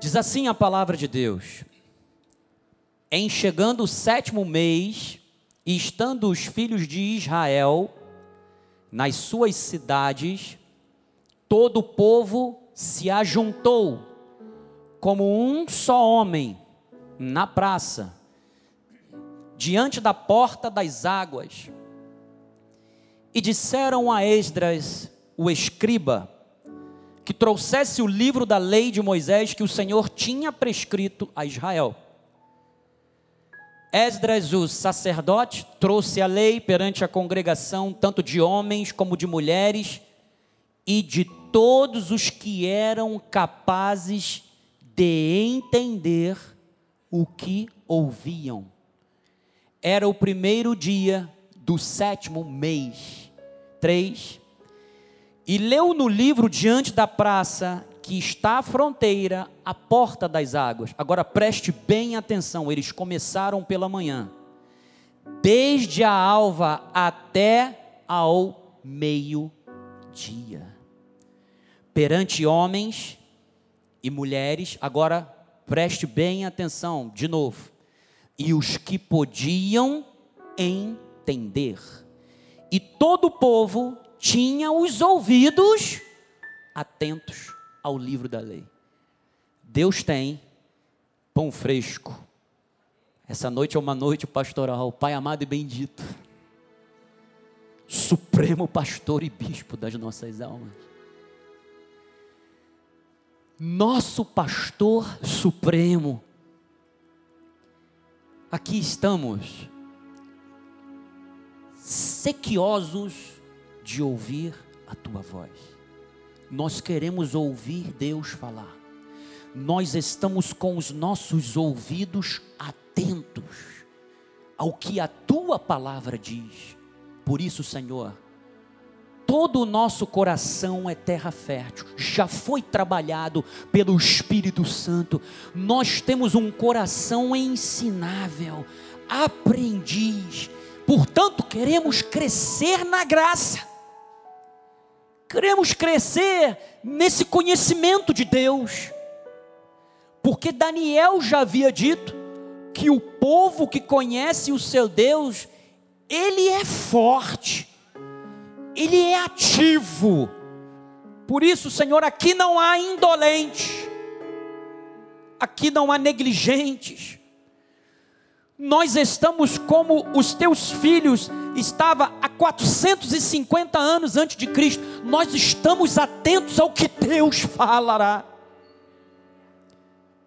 Diz assim a palavra de Deus: Em chegando o sétimo mês, e estando os filhos de Israel nas suas cidades, todo o povo se ajuntou como um só homem na praça, diante da porta das águas, e disseram a Esdras, o escriba, que trouxesse o livro da lei de Moisés que o Senhor tinha prescrito a Israel. Esdras, o sacerdote, trouxe a lei perante a congregação, tanto de homens como de mulheres, e de todos os que eram capazes de entender o que ouviam. Era o primeiro dia do sétimo mês. Três e leu no livro diante da praça que está à fronteira, à porta das águas. Agora preste bem atenção, eles começaram pela manhã, desde a alva até ao meio-dia. Perante homens e mulheres, agora preste bem atenção, de novo. E os que podiam entender. E todo o povo tinha os ouvidos atentos ao livro da lei. Deus tem pão fresco. Essa noite é uma noite pastoral, Pai amado e bendito, Supremo Pastor e Bispo das nossas almas. Nosso Pastor Supremo. Aqui estamos, sequiosos de ouvir a tua voz. Nós queremos ouvir Deus falar. Nós estamos com os nossos ouvidos atentos ao que a tua palavra diz. Por isso, Senhor, todo o nosso coração é terra fértil, já foi trabalhado pelo Espírito Santo. Nós temos um coração ensinável, aprendiz. Portanto, queremos crescer na graça queremos crescer nesse conhecimento de Deus, porque Daniel já havia dito que o povo que conhece o seu Deus, ele é forte, ele é ativo. Por isso, Senhor, aqui não há indolentes, aqui não há negligentes, nós estamos como os teus filhos estava há 450 anos antes de Cristo. Nós estamos atentos ao que Deus falará.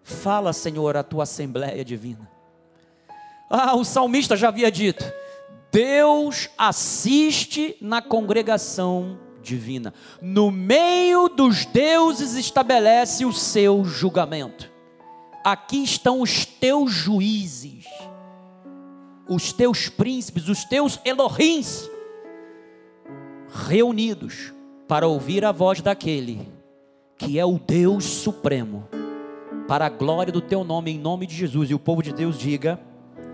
Fala, Senhor, a tua assembleia divina. Ah, o salmista já havia dito: Deus assiste na congregação divina. No meio dos deuses estabelece o seu julgamento. Aqui estão os teus juízes os teus príncipes, os teus Elohims, reunidos para ouvir a voz daquele que é o Deus Supremo, para a glória do teu nome, em nome de Jesus. E o povo de Deus diga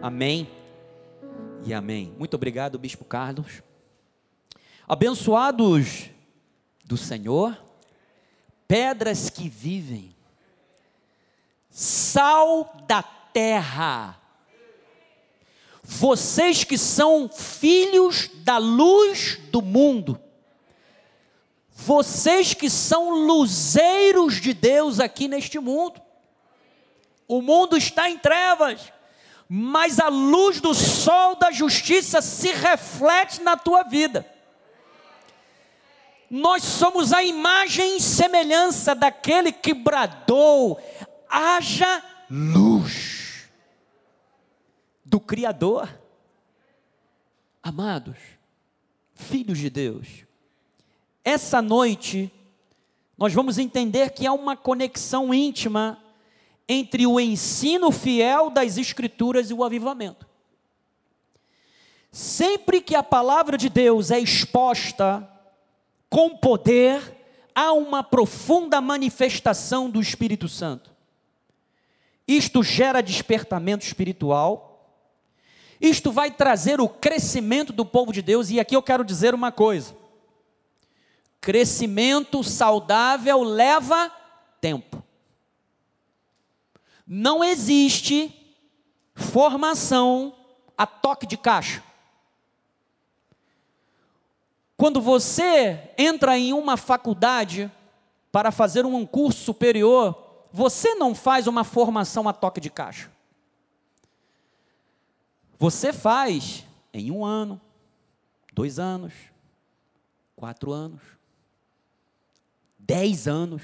amém e amém. Muito obrigado, Bispo Carlos. Abençoados do Senhor, pedras que vivem, sal da terra, vocês que são filhos da luz do mundo, vocês que são luzeiros de Deus aqui neste mundo. O mundo está em trevas, mas a luz do sol da justiça se reflete na tua vida. Nós somos a imagem e semelhança daquele que bradou: haja luz do Criador. Amados, filhos de Deus, essa noite nós vamos entender que há uma conexão íntima entre o ensino fiel das Escrituras e o avivamento. Sempre que a palavra de Deus é exposta com poder, há uma profunda manifestação do Espírito Santo. Isto gera despertamento espiritual, isto vai trazer o crescimento do povo de Deus, e aqui eu quero dizer uma coisa: crescimento saudável leva tempo. Não existe formação a toque de caixa. Quando você entra em uma faculdade para fazer um curso superior, você não faz uma formação a toque de caixa. Você faz em um ano, dois anos, quatro anos, dez anos.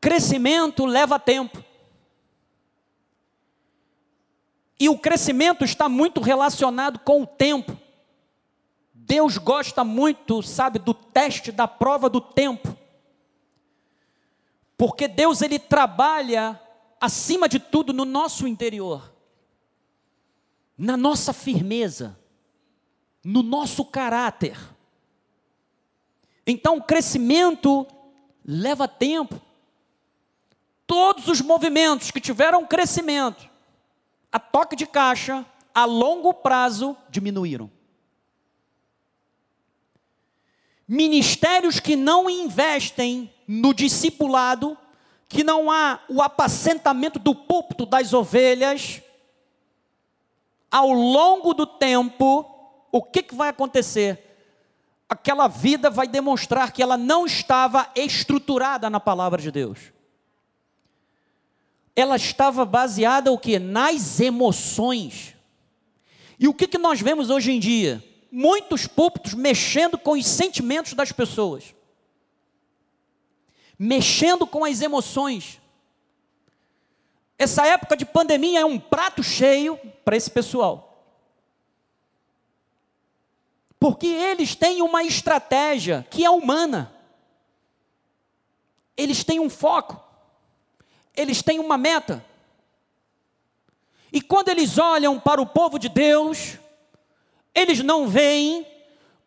Crescimento leva tempo. E o crescimento está muito relacionado com o tempo. Deus gosta muito, sabe, do teste, da prova do tempo. Porque Deus ele trabalha acima de tudo no nosso interior. Na nossa firmeza, no nosso caráter. Então, o crescimento leva tempo. Todos os movimentos que tiveram crescimento a toque de caixa, a longo prazo, diminuíram. Ministérios que não investem no discipulado, que não há o apacentamento do púlpito das ovelhas, ao longo do tempo, o que, que vai acontecer? Aquela vida vai demonstrar que ela não estava estruturada na palavra de Deus ela estava baseada o que? Nas emoções. E o que, que nós vemos hoje em dia? Muitos púlpitos mexendo com os sentimentos das pessoas, mexendo com as emoções. Essa época de pandemia é um prato cheio para esse pessoal. Porque eles têm uma estratégia que é humana. Eles têm um foco eles têm uma meta. E quando eles olham para o povo de Deus, eles não veem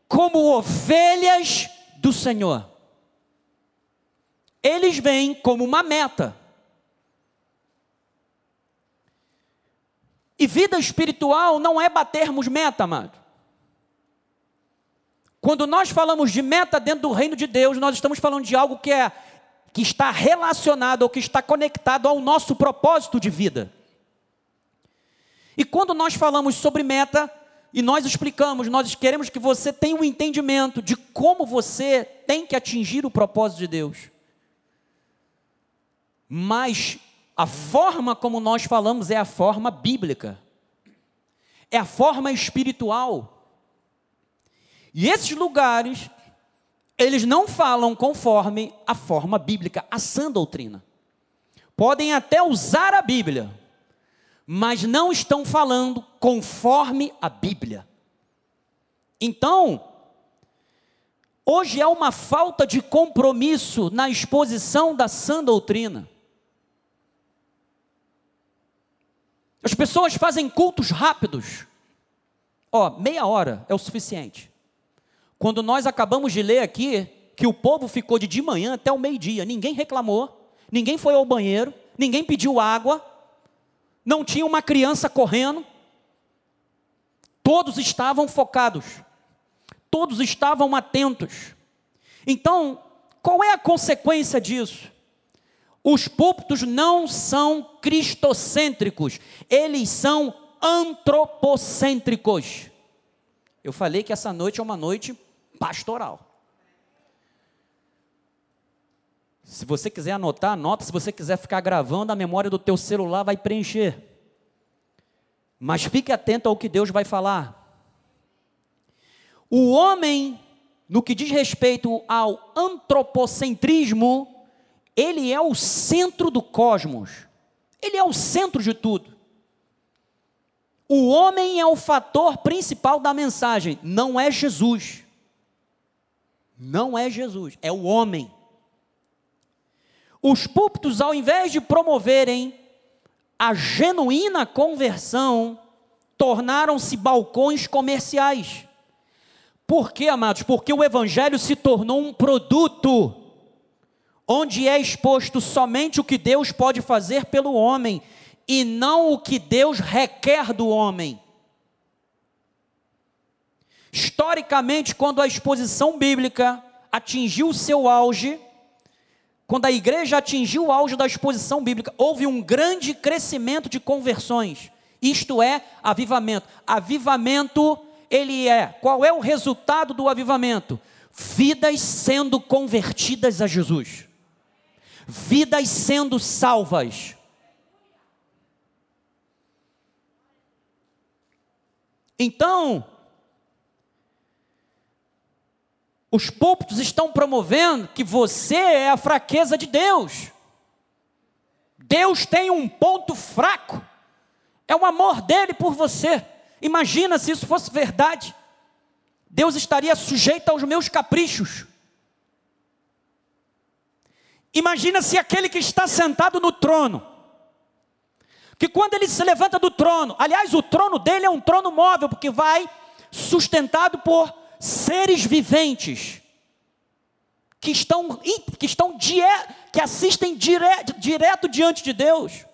como ovelhas do Senhor. Eles veem como uma meta. E vida espiritual não é batermos meta, amado. Quando nós falamos de meta dentro do reino de Deus, nós estamos falando de algo que é que está relacionado ou que está conectado ao nosso propósito de vida. E quando nós falamos sobre meta, e nós explicamos, nós queremos que você tenha um entendimento de como você tem que atingir o propósito de Deus. Mas a forma como nós falamos é a forma bíblica, é a forma espiritual. E esses lugares eles não falam conforme a forma bíblica, a sã doutrina. Podem até usar a Bíblia, mas não estão falando conforme a Bíblia. Então, hoje há uma falta de compromisso na exposição da sã doutrina. As pessoas fazem cultos rápidos. Ó, meia hora é o suficiente. Quando nós acabamos de ler aqui que o povo ficou de de manhã até o meio-dia, ninguém reclamou, ninguém foi ao banheiro, ninguém pediu água, não tinha uma criança correndo, todos estavam focados, todos estavam atentos. Então, qual é a consequência disso? Os púlpitos não são cristocêntricos, eles são antropocêntricos. Eu falei que essa noite é uma noite pastoral. Se você quiser anotar, anota. Se você quiser ficar gravando, a memória do teu celular vai preencher. Mas fique atento ao que Deus vai falar. O homem, no que diz respeito ao antropocentrismo, ele é o centro do cosmos. Ele é o centro de tudo. O homem é o fator principal da mensagem, não é Jesus. Não é Jesus, é o homem. Os púlpitos, ao invés de promoverem a genuína conversão, tornaram-se balcões comerciais. Por quê, amados? Porque o Evangelho se tornou um produto, onde é exposto somente o que Deus pode fazer pelo homem, e não o que Deus requer do homem. Historicamente, quando a exposição bíblica atingiu o seu auge, quando a igreja atingiu o auge da exposição bíblica, houve um grande crescimento de conversões. Isto é avivamento. Avivamento, ele é. Qual é o resultado do avivamento? Vidas sendo convertidas a Jesus. Vidas sendo salvas. Então, os púlpitos estão promovendo que você é a fraqueza de Deus. Deus tem um ponto fraco. É o amor dele por você. Imagina se isso fosse verdade. Deus estaria sujeito aos meus caprichos. Imagina se aquele que está sentado no trono, que quando ele se levanta do trono, aliás, o trono dele é um trono móvel, porque vai sustentado por seres viventes que estão, que estão que assistem direto, direto diante de Deus.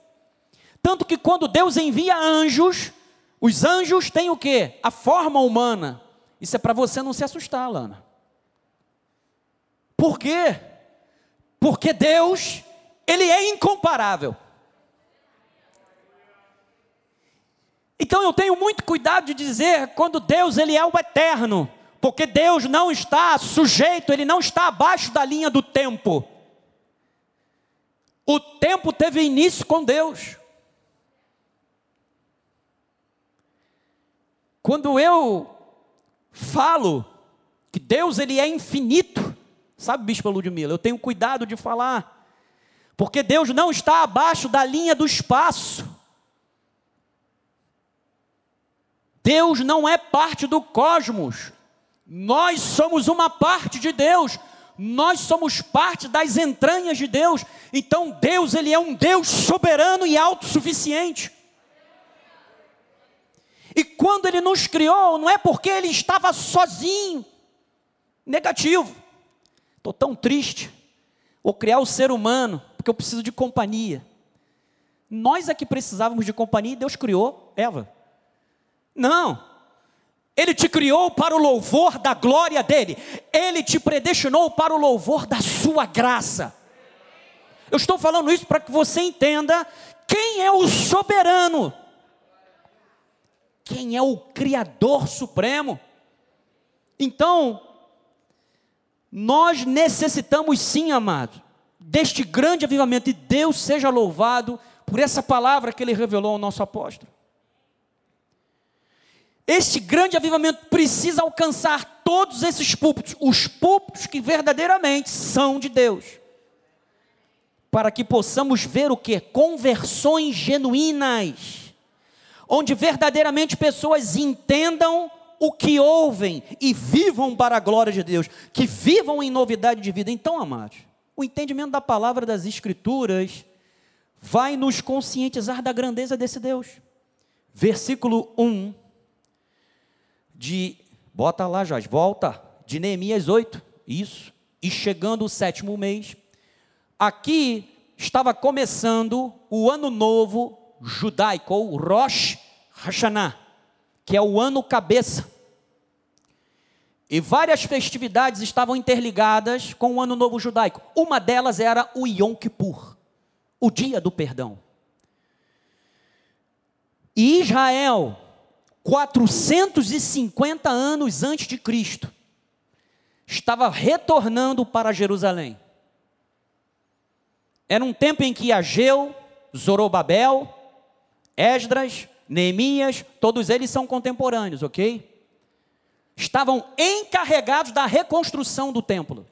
Tanto que quando Deus envia anjos, os anjos têm o que? A forma humana. Isso é para você não se assustar, Lana. Por quê? Porque Deus, Ele é incomparável. Então eu tenho muito cuidado de dizer quando Deus ele é o eterno, porque Deus não está sujeito, ele não está abaixo da linha do tempo. O tempo teve início com Deus. Quando eu falo que Deus ele é infinito, sabe, Bispo Ludmila, eu tenho cuidado de falar, porque Deus não está abaixo da linha do espaço. Deus não é parte do cosmos. Nós somos uma parte de Deus. Nós somos parte das entranhas de Deus. Então Deus ele é um Deus soberano e autossuficiente. E quando ele nos criou, não é porque ele estava sozinho. Negativo. Estou tão triste. Vou criar o ser humano, porque eu preciso de companhia. Nós é que precisávamos de companhia e Deus criou Eva. Não. Ele te criou para o louvor da glória dele. Ele te predestinou para o louvor da sua graça. Eu estou falando isso para que você entenda quem é o soberano quem é o Criador Supremo. Então, nós necessitamos sim, amado, deste grande avivamento, e Deus seja louvado por essa palavra que Ele revelou ao nosso apóstolo. Este grande avivamento precisa alcançar todos esses púlpitos, os púlpitos que verdadeiramente são de Deus, para que possamos ver o que? Conversões genuínas onde verdadeiramente pessoas entendam o que ouvem e vivam para a glória de Deus, que vivam em novidade de vida. Então, amados, o entendimento da palavra das Escrituras vai nos conscientizar da grandeza desse Deus. Versículo 1 de, bota lá, Jorge, volta, de Neemias 8, isso, e chegando o sétimo mês, aqui estava começando o ano novo judaico, ou Rosh Hashanah, que é o ano cabeça. E várias festividades estavam interligadas com o ano novo judaico. Uma delas era o Yom Kippur, o dia do perdão. E Israel, 450 anos antes de Cristo, estava retornando para Jerusalém. Era um tempo em que Ageu, Zorobabel, Esdras, Neemias, todos eles são contemporâneos, ok? Estavam encarregados da reconstrução do templo.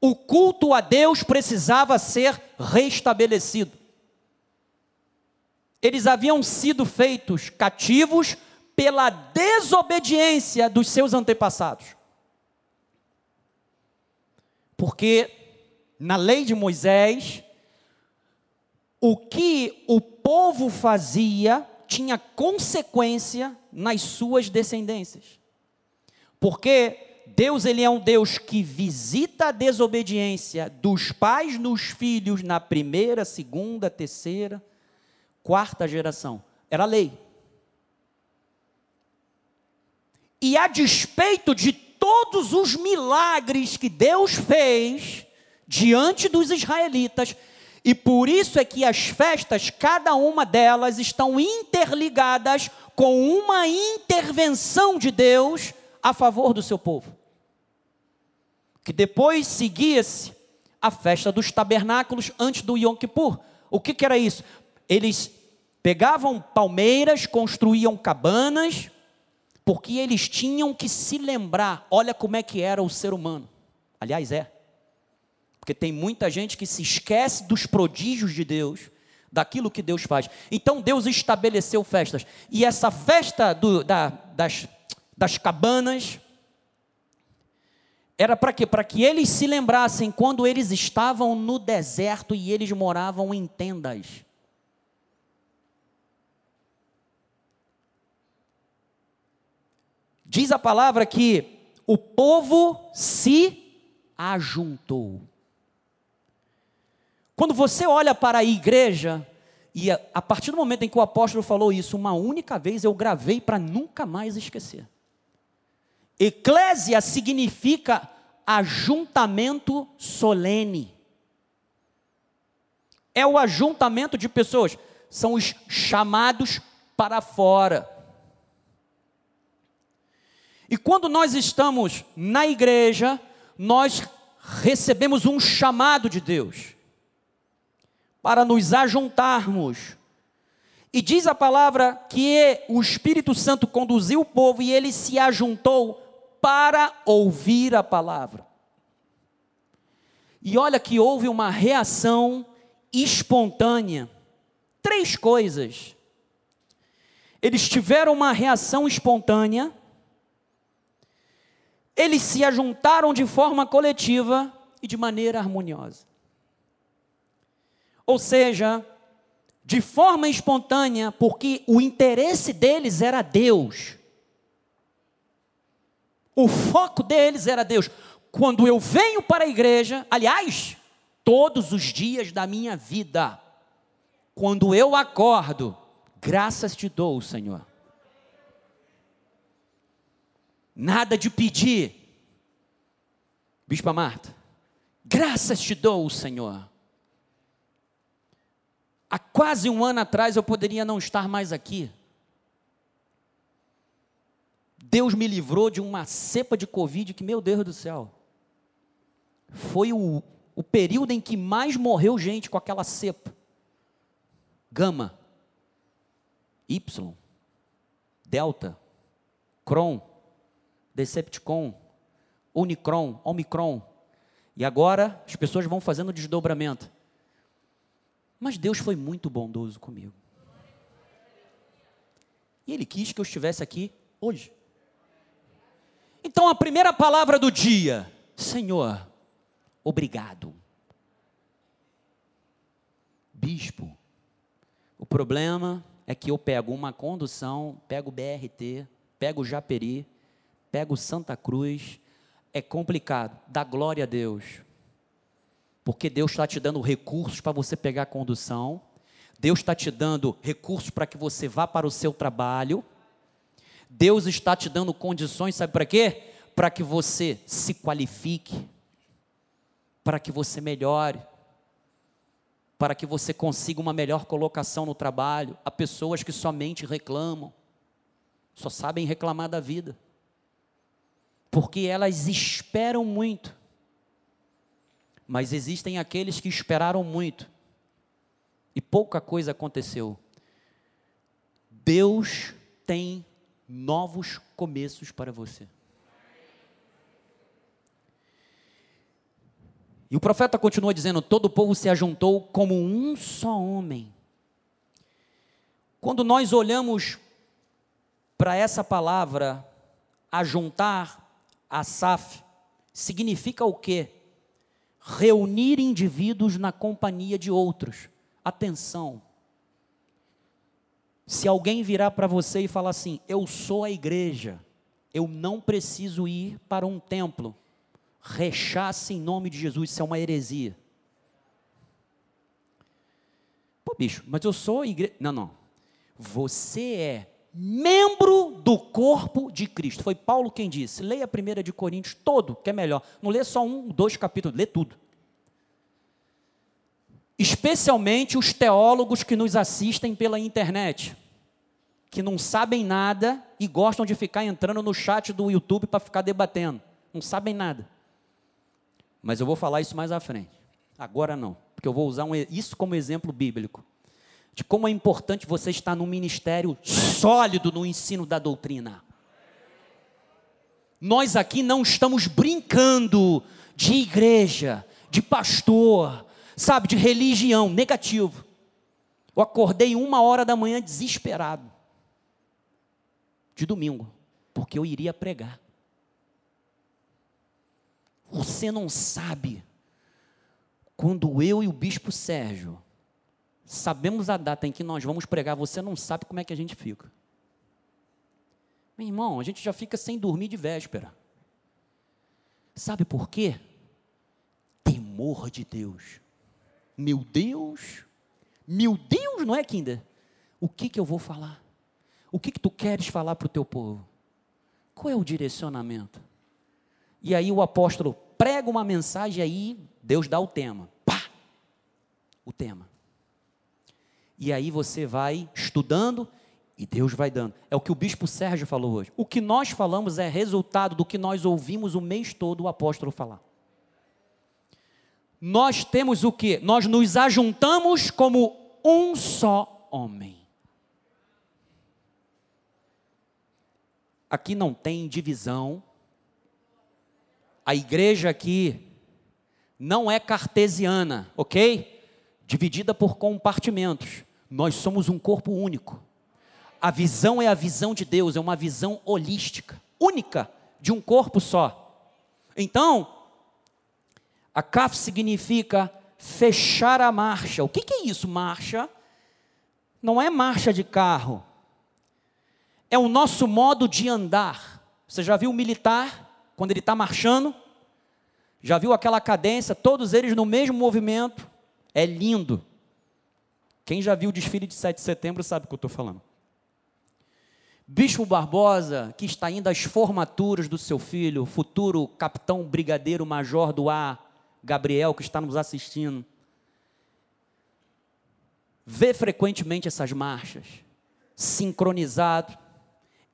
O culto a Deus precisava ser restabelecido. Eles haviam sido feitos cativos pela desobediência dos seus antepassados. Porque na lei de Moisés, o que o povo fazia tinha consequência nas suas descendências. Porque Deus ele é um Deus que visita a desobediência dos pais nos filhos na primeira, segunda, terceira, quarta geração. Era lei. E a despeito de todos os milagres que Deus fez, diante dos israelitas, e por isso é que as festas, cada uma delas, estão interligadas com uma intervenção de Deus a favor do seu povo. Que depois seguia-se a festa dos tabernáculos antes do Yom Kippur. O que, que era isso? Eles pegavam palmeiras, construíam cabanas, porque eles tinham que se lembrar, olha como é que era o ser humano. Aliás, é. Porque tem muita gente que se esquece dos prodígios de Deus, daquilo que Deus faz. Então Deus estabeleceu festas. E essa festa do, da, das, das cabanas era para quê? Para que eles se lembrassem quando eles estavam no deserto e eles moravam em tendas. Diz a palavra que o povo se ajuntou. Quando você olha para a igreja, e a, a partir do momento em que o apóstolo falou isso, uma única vez eu gravei para nunca mais esquecer. Eclésia significa ajuntamento solene. É o ajuntamento de pessoas, são os chamados para fora. E quando nós estamos na igreja, nós recebemos um chamado de Deus para nos ajuntarmos. E diz a palavra que o Espírito Santo conduziu o povo e ele se ajuntou para ouvir a palavra. E olha que houve uma reação espontânea. Três coisas. Eles tiveram uma reação espontânea, eles se ajuntaram de forma coletiva e de maneira harmoniosa. Ou seja, de forma espontânea, porque o interesse deles era Deus. O foco deles era Deus. Quando eu venho para a igreja, aliás, todos os dias da minha vida, quando eu acordo, graças te dou, Senhor. Nada de pedir. Bispa Marta, graças te dou, Senhor. Há quase um ano atrás eu poderia não estar mais aqui. Deus me livrou de uma cepa de Covid que, meu Deus do céu, foi o, o período em que mais morreu gente com aquela cepa. Gama, Y, Delta, Cron, Decepticon, Unicron, Omicron. E agora as pessoas vão fazendo desdobramento. Mas Deus foi muito bondoso comigo. E Ele quis que eu estivesse aqui hoje. Então a primeira palavra do dia, Senhor, obrigado. Bispo, o problema é que eu pego uma condução, pego o BRT, pego o Japeri, pego Santa Cruz, é complicado. Dá glória a Deus porque Deus está te dando recursos para você pegar a condução, Deus está te dando recursos para que você vá para o seu trabalho, Deus está te dando condições, sabe para quê? Para que você se qualifique, para que você melhore, para que você consiga uma melhor colocação no trabalho. Há pessoas que somente reclamam, só sabem reclamar da vida, porque elas esperam muito mas existem aqueles que esperaram muito e pouca coisa aconteceu. Deus tem novos começos para você. E o profeta continua dizendo: todo o povo se ajuntou como um só homem. Quando nós olhamos para essa palavra, ajuntar, asaf, significa o quê? Reunir indivíduos na companhia de outros. Atenção. Se alguém virar para você e falar assim: Eu sou a igreja, eu não preciso ir para um templo, rechace em nome de Jesus, isso é uma heresia. Pô, bicho, mas eu sou igreja. Não, não. Você é membro do corpo de Cristo. Foi Paulo quem disse. Leia a primeira de Coríntios todo, que é melhor. Não lê só um, dois capítulos, lê tudo. especialmente os teólogos que nos assistem pela internet, que não sabem nada e gostam de ficar entrando no chat do YouTube para ficar debatendo. Não sabem nada. Mas eu vou falar isso mais à frente. Agora não, porque eu vou usar um, isso como exemplo bíblico de como é importante você estar num ministério sólido no ensino da doutrina. Nós aqui não estamos brincando de igreja, de pastor, sabe, de religião, negativo. Eu acordei uma hora da manhã desesperado, de domingo, porque eu iria pregar. Você não sabe quando eu e o bispo Sérgio sabemos a data em que nós vamos pregar, você não sabe como é que a gente fica. Meu irmão, a gente já fica sem dormir de véspera. Sabe por quê? Temor de Deus. Meu Deus, meu Deus, não é, Kinder? O que, que eu vou falar? O que, que tu queres falar para o teu povo? Qual é o direcionamento? E aí o apóstolo prega uma mensagem, aí Deus dá o tema. Pá! O tema. E aí você vai estudando e Deus vai dando. É o que o bispo Sérgio falou hoje. O que nós falamos é resultado do que nós ouvimos o mês todo o apóstolo falar. Nós temos o que? Nós nos ajuntamos como um só homem. Aqui não tem divisão. A igreja aqui não é cartesiana, ok? Dividida por compartimentos. Nós somos um corpo único. A visão é a visão de Deus, é uma visão holística, única, de um corpo só. Então, a CAF significa fechar a marcha. O que, é isso, marcha? Não é marcha de carro. É o nosso modo de andar. Você já viu o militar, quando ele está marchando? Já viu aquela cadência, todos eles no mesmo movimento? É lindo. Quem já viu o desfile de 7 de setembro sabe o que eu estou falando. Bispo Barbosa, que está indo às formaturas do seu filho, futuro capitão brigadeiro major do ar, Gabriel, que está nos assistindo, vê frequentemente essas marchas, sincronizado,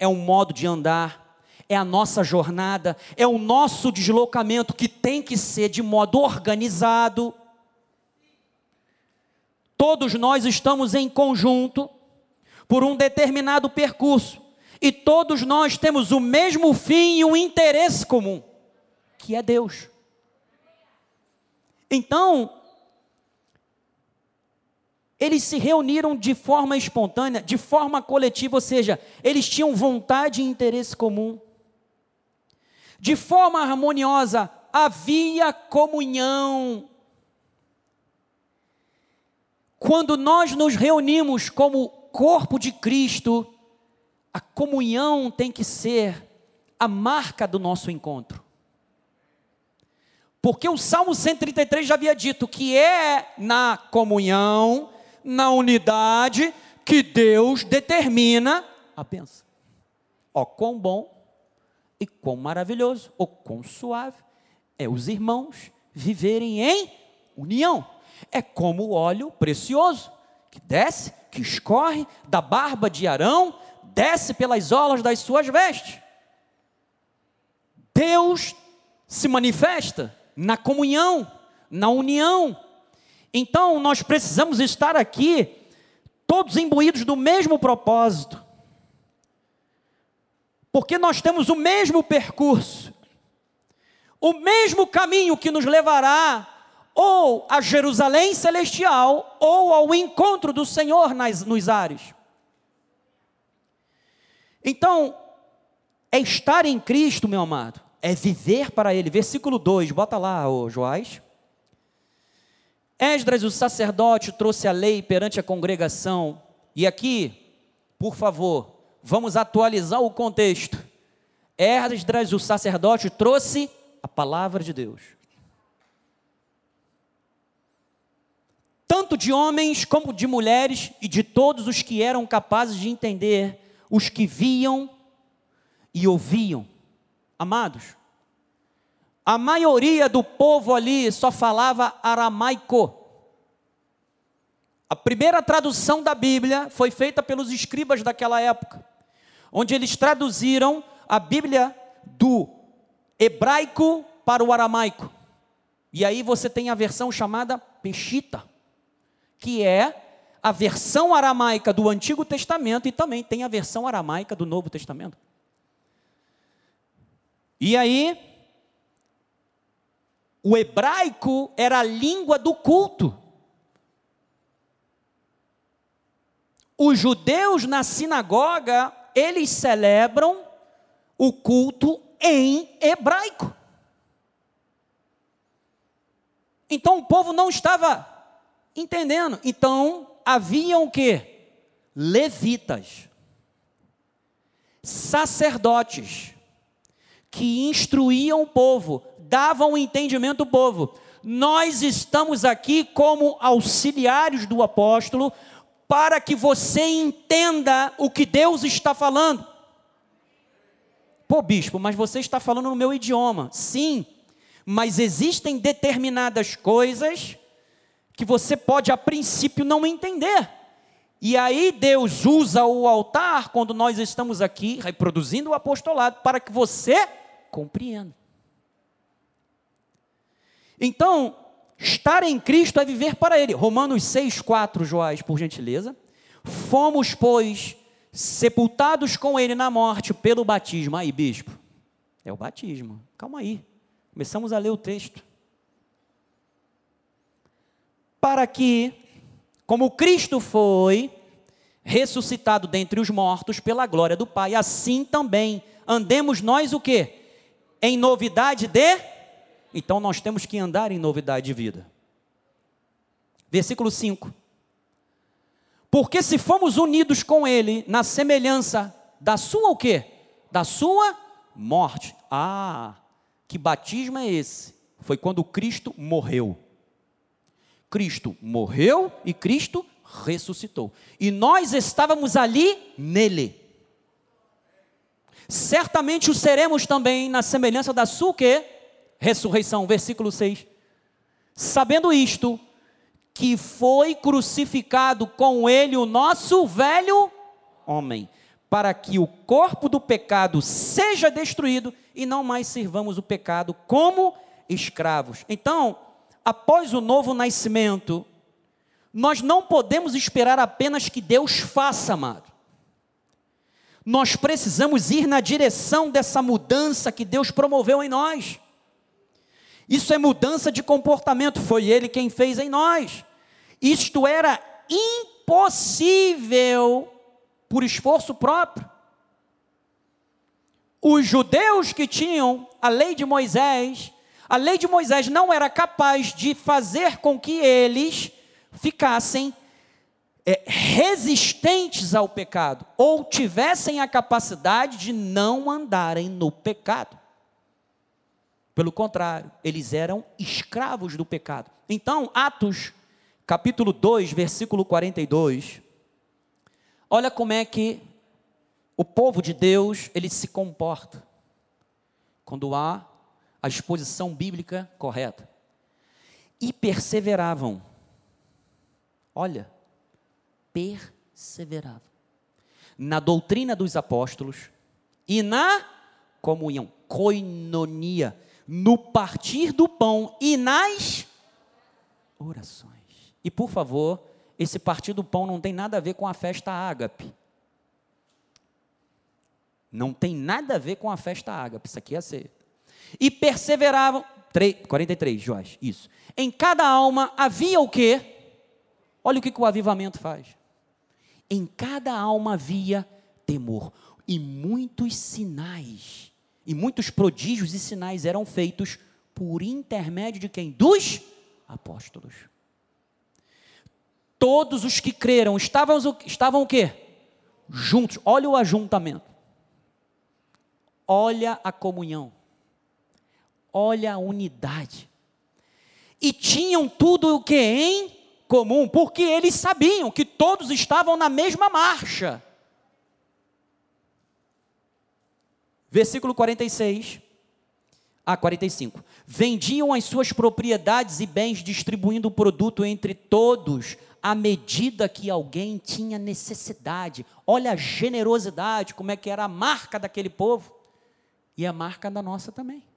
é um modo de andar, é a nossa jornada, é o nosso deslocamento que tem que ser de modo organizado. Todos nós estamos em conjunto por um determinado percurso. E todos nós temos o mesmo fim e um interesse comum, que é Deus. Então, eles se reuniram de forma espontânea, de forma coletiva, ou seja, eles tinham vontade e interesse comum. De forma harmoniosa, havia comunhão. Quando nós nos reunimos como corpo de Cristo, a comunhão tem que ser a marca do nosso encontro. Porque o Salmo 133 já havia dito que é na comunhão, na unidade, que Deus determina a bênção. Ó, quão bom e quão maravilhoso, ou quão suave é os irmãos viverem em união. É como o óleo precioso que desce que escorre da barba de Arão, desce pelas olas das suas vestes. Deus se manifesta na comunhão, na união. Então nós precisamos estar aqui, todos imbuídos do mesmo propósito, porque nós temos o mesmo percurso, o mesmo caminho que nos levará ou a Jerusalém celestial, ou ao encontro do Senhor nas, nos ares. Então, é estar em Cristo, meu amado, é viver para Ele. Versículo 2, bota lá, ô Joás. Esdras, o sacerdote, trouxe a lei perante a congregação. E aqui, por favor, vamos atualizar o contexto. Esdras, o sacerdote, trouxe a palavra de Deus. Tanto de homens como de mulheres e de todos os que eram capazes de entender, os que viam e ouviam. Amados, a maioria do povo ali só falava aramaico. primeira tradução da Bíblia foi feita pelos escribas daquela época, onde eles traduziram a Bíblia do hebraico para o aramaico. E aí você tem a versão chamada Peshita, que é a versão aramaica do Antigo Testamento e também tem a versão aramaica do Novo Testamento. E aí, o hebraico era a língua do culto. Os judeus na sinagoga, eles celebram o culto em hebraico. Então o povo não estava entendendo. Então haviam o que? Levitas, sacerdotes, que instruíam o povo, davam o entendimento ao povo. Nós estamos aqui como auxiliares do apóstolo para que você entenda o que Deus está falando. Pô, bispo, mas você está falando no meu idioma. Sim, mas existem determinadas coisas que você pode a princípio não entender. E aí Deus usa o altar quando nós estamos aqui reproduzindo o apostolado para que você compreenda. Então, estar em Cristo é viver para Ele. Romanos 6, 4, Joás, por gentileza. Fomos, pois, sepultados com Ele na morte pelo batismo. Aí, bispo, é o batismo. Calma aí. Começamos a ler o texto para que, como Cristo foi ressuscitado dentre os mortos pela glória do Pai, assim também andemos nós o quê? Em novidade de? Então nós temos que andar em novidade de vida. Versículo 5. Porque se fomos unidos com ele na semelhança da sua o quê? Da sua morte. Ah, que batismo é esse? Foi quando Cristo morreu. Cristo morreu e Cristo ressuscitou. E nós estávamos ali nele. Certamente o seremos também na semelhança da sua que? ressurreição, versículo 6. Sabendo isto, que foi crucificado com ele o nosso velho homem, para que o corpo do pecado seja destruído e não mais sirvamos o pecado como escravos. Então, após o novo nascimento, nós não podemos esperar apenas que Deus faça, amado. Nós precisamos ir na direção dessa mudança que Deus promoveu em nós. Isso é mudança de comportamento, foi Ele quem fez em nós. Isto era impossível por esforço próprio. Os judeus que tinham a lei de Moisés, a lei de Moisés não era capaz de fazer com que eles ficassem é, resistentes ao pecado, ou tivessem a capacidade de não andarem no pecado. Pelo contrário, eles eram escravos do pecado. Então, Atos, capítulo 2, versículo 42, olha como é que o povo de Deus, ele se comporta quando há a exposição bíblica correta. E perseveravam. Olha, perseveravam. Na doutrina dos apóstolos e na comunhão, coinonia, no partir do pão e nas orações. E por favor, esse partir do pão não tem nada a ver com a festa ágape. Não tem nada a ver com a festa ágape. Isso aqui é ser e perseveravam. 3, 43, Joás, isso. Em cada alma havia o quê? Olha o que, que o avivamento faz. Em cada alma havia temor. E muitos sinais, e muitos prodígios e sinais eram feitos por intermédio de quem? Dos apóstolos. Todos os que creram estavam, estavam o quê? Juntos. Olha o ajuntamento. Olha a comunhão. Olha a unidade. E tinham tudo o que em comum, porque eles sabiam que todos estavam na mesma marcha. Versículo 46 a 45. Vendiam as suas propriedades e bens, distribuindo o produto entre todos, à medida que alguém tinha necessidade. Olha a generosidade, como é que era a marca daquele povo e a marca da nossa também.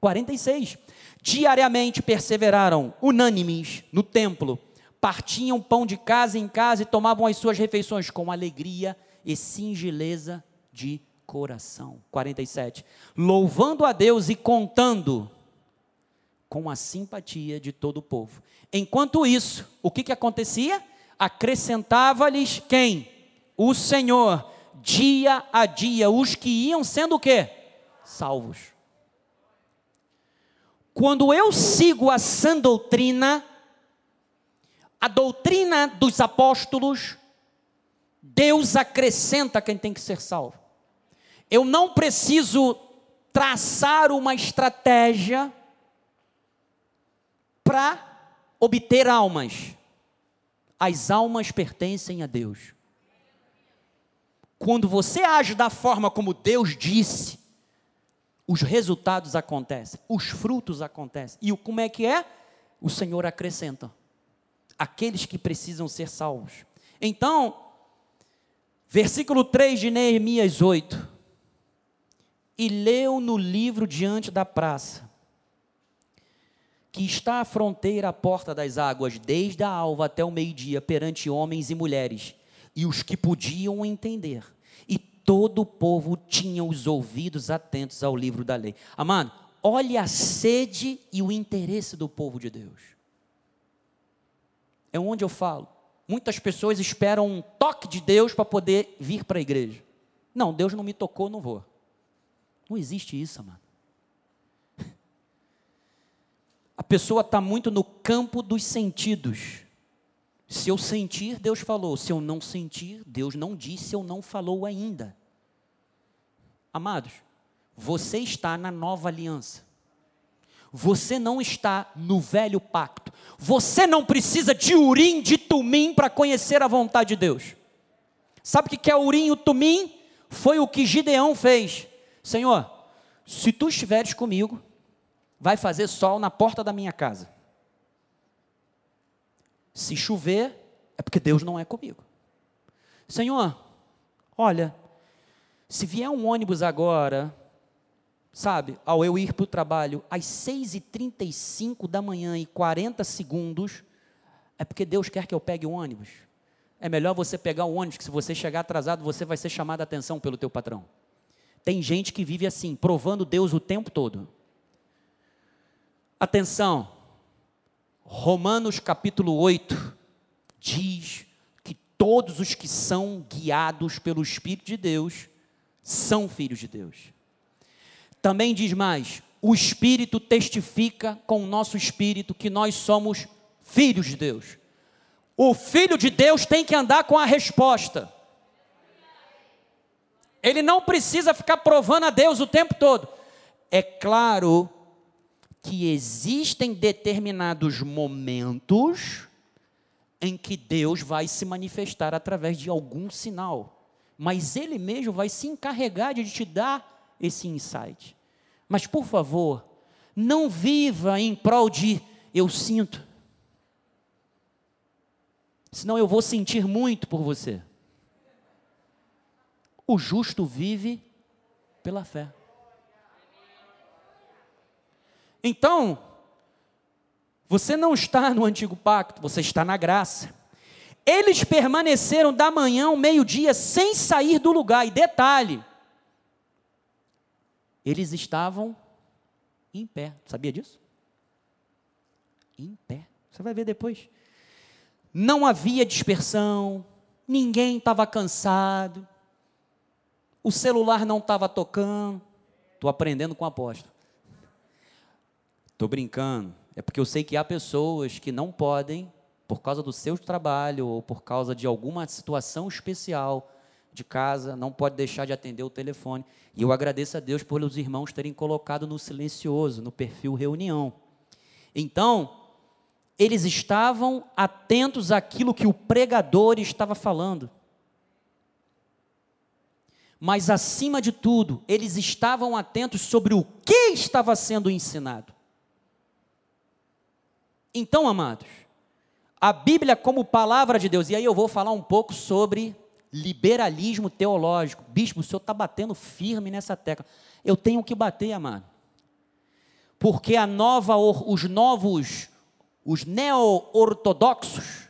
46. Diariamente perseveraram unânimes no templo, partiam pão de casa em casa e tomavam as suas refeições com alegria e singeleza de coração. 47. Louvando a Deus e contando com a simpatia de todo o povo. Enquanto isso, o que, que acontecia? Acrescentava-lhes quem? O Senhor, dia a dia, os que iam sendo o quê? Salvos. Quando eu sigo a sã doutrina, a doutrina dos apóstolos, Deus acrescenta quem tem que ser salvo. Eu não preciso traçar uma estratégia para obter almas. As almas pertencem a Deus. Quando você age da forma como Deus disse, os resultados acontecem, os frutos acontecem. E como é que é? O Senhor acrescenta aqueles que precisam ser salvos. Então, versículo 3 de Neemias 8. E leu no livro diante da praça que está à fronteira à porta das águas, desde a alva até o meio-dia, perante homens e mulheres, e os que podiam entender. Todo o povo tinha os ouvidos atentos ao livro da lei. Amado, olhe a sede e o interesse do povo de Deus. É onde eu falo. Muitas pessoas esperam um toque de Deus para poder vir para a igreja. Não, Deus não me tocou, não vou. Não existe isso, amado. A pessoa está muito no campo dos sentidos. Se eu sentir, Deus falou. Se eu não sentir, Deus não disse ou não falou ainda. Amados, você está na nova aliança. Você não está no velho pacto. Você não precisa de urim, de tumim para conhecer a vontade de Deus. Sabe o que é urim e o tumim? Foi o que Gideão fez. Senhor, se tu estiveres comigo, vai fazer sol na porta da minha casa. Se chover, é porque Deus não é comigo. Senhor, olha, se vier um ônibus agora, sabe, ao eu ir para o trabalho, às 6h35 da manhã e 40 segundos, é porque Deus quer que eu pegue o ônibus. É melhor você pegar o ônibus, que se você chegar atrasado, você vai ser chamado a atenção pelo teu patrão. Tem gente que vive assim, provando Deus o tempo todo. Atenção, Romanos capítulo 8 diz que todos os que são guiados pelo Espírito de Deus são filhos de Deus. Também diz mais: o Espírito testifica com o nosso espírito que nós somos filhos de Deus. O filho de Deus tem que andar com a resposta. Ele não precisa ficar provando a Deus o tempo todo. É claro que existem determinados momentos em que Deus vai se manifestar através de algum sinal, mas Ele mesmo vai se encarregar de te dar esse insight. Mas, por favor, não viva em prol de eu sinto, senão eu vou sentir muito por você. O justo vive pela fé. Então, você não está no antigo pacto, você está na graça. Eles permaneceram da manhã ao meio-dia sem sair do lugar. E detalhe, eles estavam em pé. Sabia disso? Em pé. Você vai ver depois. Não havia dispersão, ninguém estava cansado, o celular não estava tocando. Estou aprendendo com o apóstolo. Estou brincando. É porque eu sei que há pessoas que não podem, por causa do seu trabalho ou por causa de alguma situação especial de casa, não pode deixar de atender o telefone. E eu agradeço a Deus por os irmãos terem colocado no silencioso, no perfil reunião. Então, eles estavam atentos àquilo que o pregador estava falando. Mas, acima de tudo, eles estavam atentos sobre o que estava sendo ensinado. Então, amados, A Bíblia como palavra de Deus, e aí eu vou falar um pouco sobre liberalismo teológico. Bispo, o senhor está batendo firme nessa tecla. Eu tenho que bater, amado. Porque a nova, os novos, os neo-ortodoxos,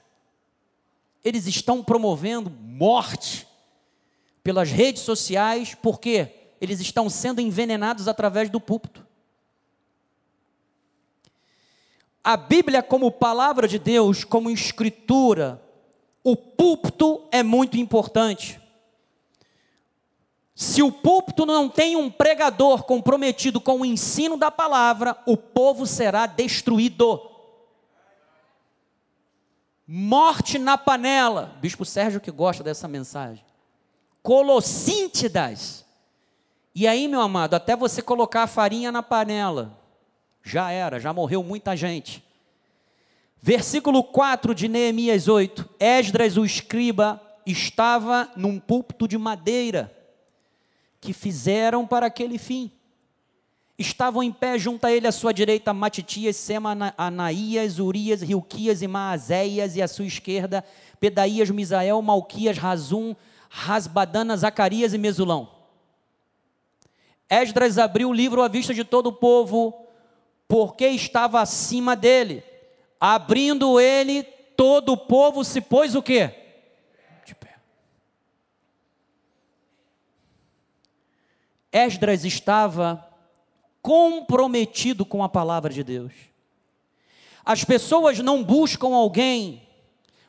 eles estão promovendo morte pelas redes sociais, porque eles estão sendo envenenados através do púlpito. A Bíblia, como palavra de Deus, como escritura, o púlpito é muito importante. Se o púlpito não tem um pregador comprometido com o ensino da palavra, o povo será destruído. Morte na panela. Bispo Sérgio que gosta dessa mensagem. Colossíntidas. E aí, meu amado, até você colocar a farinha na panela, já era, já morreu muita gente. Versículo 4 de Neemias 8: Esdras, o escriba, estava num púlpito de madeira que fizeram para aquele fim. Estavam em pé junto a ele à sua direita Matitias, Sema, Anaías, Urias, Rilquias e Maazéias, e à sua esquerda Pedaías, Misael, Malquias, Razum, Rasbadana, Zacarias e Mesulão. Esdras abriu o livro à vista de todo o povo, porque estava acima dele. Abrindo ele, todo o povo se pôs o quê? De pé. Esdras estava comprometido com a palavra de Deus. As pessoas não buscam alguém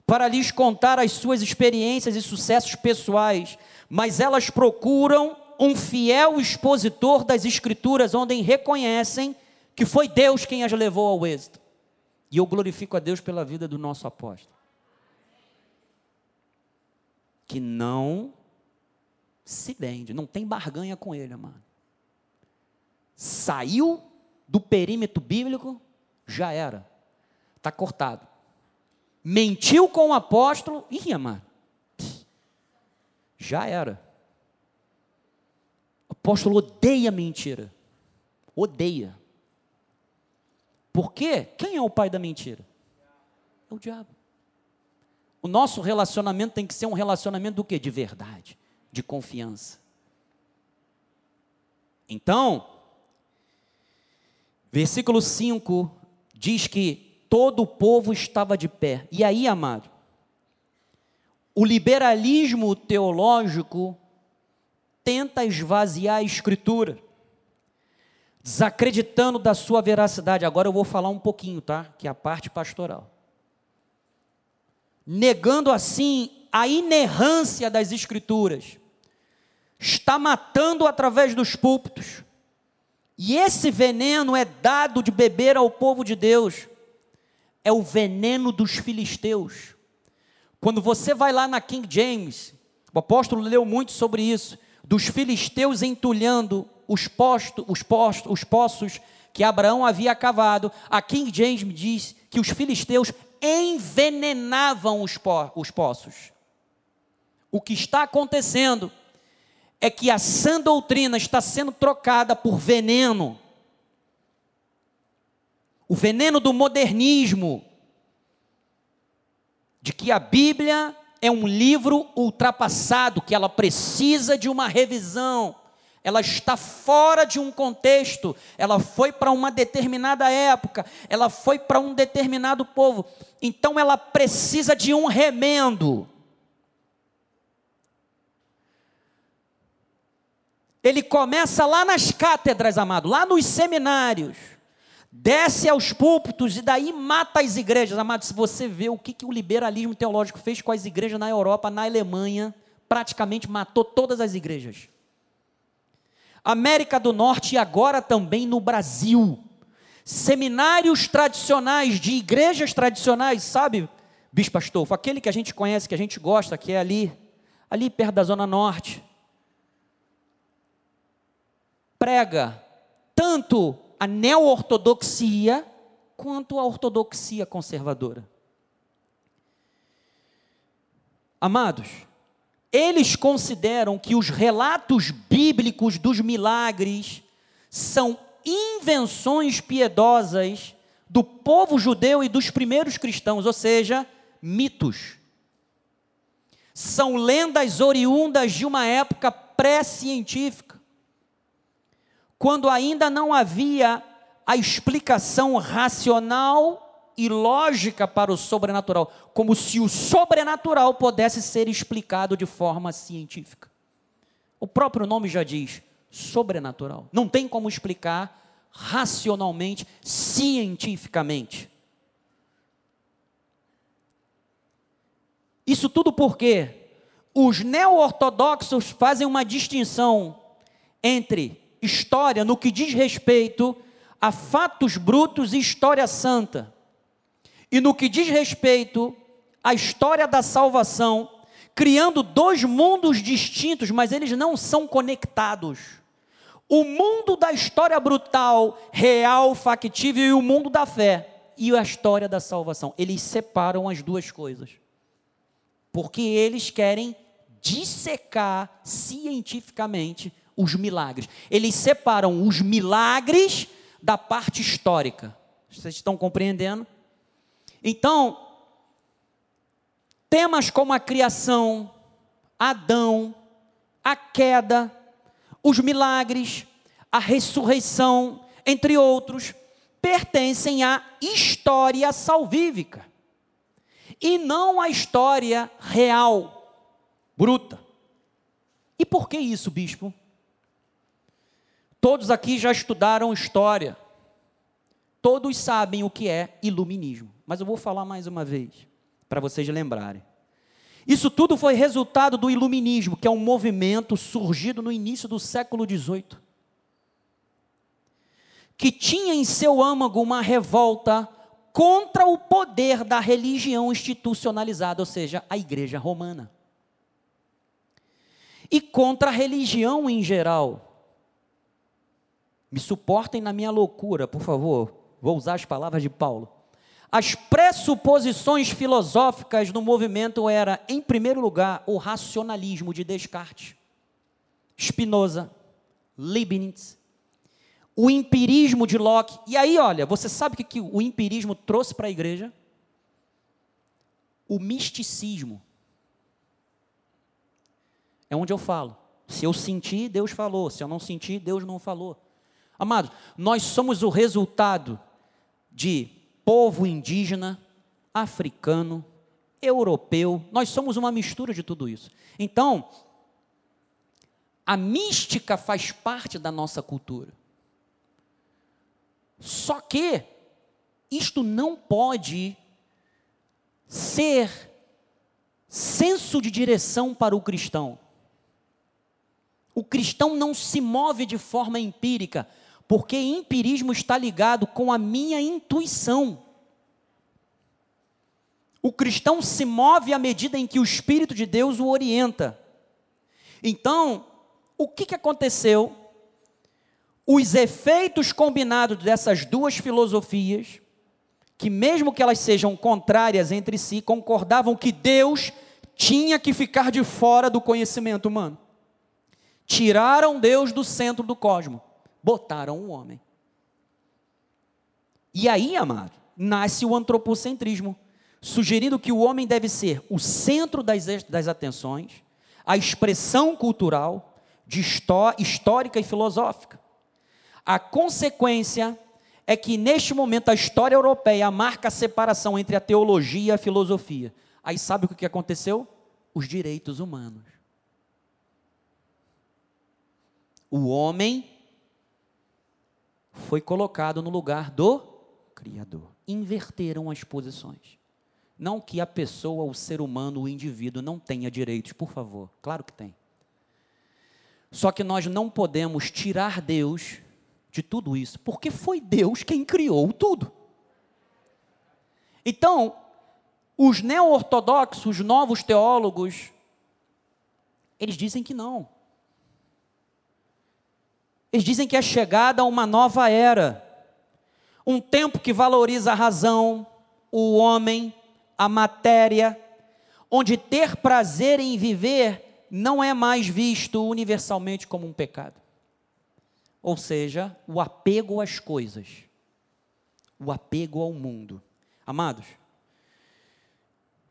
para lhes contar as suas experiências e sucessos pessoais, mas elas procuram um fiel expositor das Escrituras, onde reconhecem que foi Deus quem as levou ao êxito. E eu glorifico a Deus pela vida do nosso apóstolo. Que não se vende, não tem barganha com ele, amado. Saiu do perímetro bíblico, já era. Está cortado. Mentiu com o apóstolo, ih, amado. Já era. O apóstolo odeia mentira. Odeia. Por quê? Quem é o pai da mentira? É o diabo. O nosso relacionamento tem que ser um relacionamento do quê? De verdade, de confiança. Então, versículo 5 diz que todo o povo estava de pé. E aí, amado, o liberalismo teológico tenta esvaziar a escritura desacreditando da sua veracidade. Agora eu vou falar um pouquinho, tá? Que é a parte pastoral. Negando assim a inerrância das Escrituras, está matando através dos púlpitos. E esse veneno é dado de beber ao povo de Deus. É o veneno dos filisteus. Quando você vai lá na King James, o apóstolo leu muito sobre isso, dos filisteus entulhando os, postos, os, postos, os poços que Abraão havia cavado, a King James diz que os filisteus envenenavam os, po, os poços. O que está acontecendo é que a sã doutrina está sendo trocada por veneno. O veneno do modernismo, de que a Bíblia é um livro ultrapassado, que ela precisa de uma revisão ela está fora de um contexto, ela foi para uma determinada época, ela foi para um determinado povo, então ela precisa de um remendo. Ele começa lá nas cátedras, amado, lá nos seminários, desce aos púlpitos e daí mata as igrejas, amado. Se você vê o que, que o liberalismo teológico fez com as igrejas na Europa, na Alemanha, praticamente matou todas as igrejas. América do Norte e agora também no Brasil. Seminários tradicionais de igrejas tradicionais, sabe, Bispo Astolfo? Aquele que a gente conhece, que a gente gosta, que é ali, ali perto da Zona Norte. Prega tanto a neo-ortodoxia quanto a ortodoxia conservadora. Amados, eles consideram que os relatos bíblicos dos milagres são invenções piedosas do povo judeu e dos primeiros cristãos, ou seja, mitos. São lendas oriundas de uma época pré-científica, quando ainda não havia a explicação racional e lógica para o sobrenatural, como se o sobrenatural pudesse ser explicado de forma científica. O próprio nome já diz, sobrenatural. Não tem como explicar racionalmente, cientificamente. Isso tudo porque os neo-ortodoxos fazem uma distinção entre história no que diz respeito a fatos brutos e história santa. E no que diz respeito à história da salvação, criando dois mundos distintos, mas eles não são conectados. O mundo da história brutal, real, factível e o mundo da fé e a história da salvação. Eles separam as duas coisas porque eles querem dissecar cientificamente os milagres. Eles separam os milagres da parte histórica. Vocês estão compreendendo? Então, temas como a criação, Adão, a queda, os milagres, a ressurreição, entre outros, pertencem à história salvífica e não a história real, bruta. E por que isso, bispo? Todos aqui já estudaram história. Todos sabem o que é iluminismo. Mas eu vou falar mais uma vez, para vocês lembrarem. Isso tudo foi resultado do iluminismo, que é um movimento surgido no início do século XVIII, que tinha em seu âmago uma revolta contra o poder da religião institucionalizada, ou seja, a igreja romana. E contra a religião em geral. Me suportem na minha loucura, por favor. Vou usar as palavras de Paulo. As pressuposições filosóficas do movimento era, em primeiro lugar, o racionalismo de Descartes, Spinoza, Leibniz, o empirismo de Locke. E aí, olha, você sabe o que o empirismo trouxe para a igreja? O misticismo. É onde eu falo. Se eu senti, Deus falou. Se eu não senti, Deus não falou. Amados, nós somos o resultado de povo indígena, africano, europeu. Nós somos uma mistura de tudo isso. Então, a mística faz parte da nossa cultura. Só que isto não pode ser senso de direção para o cristão. O cristão não se move de forma empírica, porque empirismo está ligado com a minha intuição. O cristão se move à medida em que o Espírito de Deus o orienta. Então, o que, que aconteceu os efeitos combinados dessas duas filosofias, que mesmo que elas sejam contrárias entre si, concordavam que Deus tinha que ficar de fora do conhecimento humano. Tiraram Deus do centro do cosmos, botaram o homem. E aí, amado, nasce o antropocentrismo, sugerindo que o homem deve ser o centro das, das atenções, a expressão cultural, de histó histórica e filosófica. A consequência é que neste momento a história europeia marca a separação entre a teologia e a filosofia. Aí sabe o que aconteceu? Os direitos humanos. O homem foi colocado no lugar do Criador. Inverteram as posições. Não que a pessoa, o ser humano, o indivíduo não tenha direitos, por favor. Claro que tem. Só que nós não podemos tirar Deus de tudo isso? Porque foi Deus quem criou tudo. Então, os neo-ortodoxos, os novos teólogos, eles dizem que não. Eles dizem que é chegada a uma nova era. Um tempo que valoriza a razão, o homem, a matéria, onde ter prazer em viver não é mais visto universalmente como um pecado ou seja, o apego às coisas. o apego ao mundo. Amados,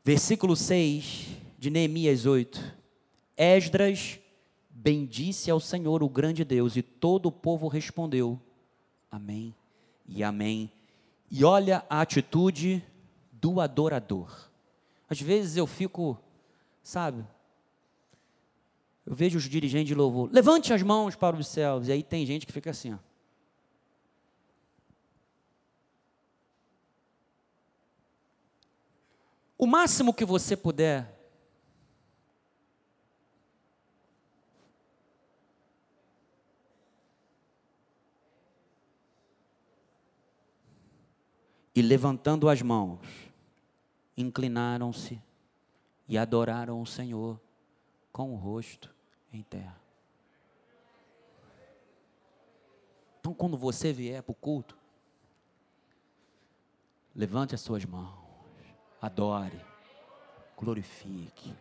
versículo 6 de Neemias 8. Esdras bendisse ao Senhor, o grande Deus, e todo o povo respondeu: Amém e Amém. E olha a atitude do adorador. Às vezes eu fico, sabe, eu vejo os dirigentes de louvor, levante as mãos para os céus, e aí tem gente que fica assim, ó. O máximo que você puder e levantando as mãos, inclinaram-se e adoraram o Senhor com o rosto em terra. Então, quando você vier para o culto, levante as suas mãos, adore, glorifique,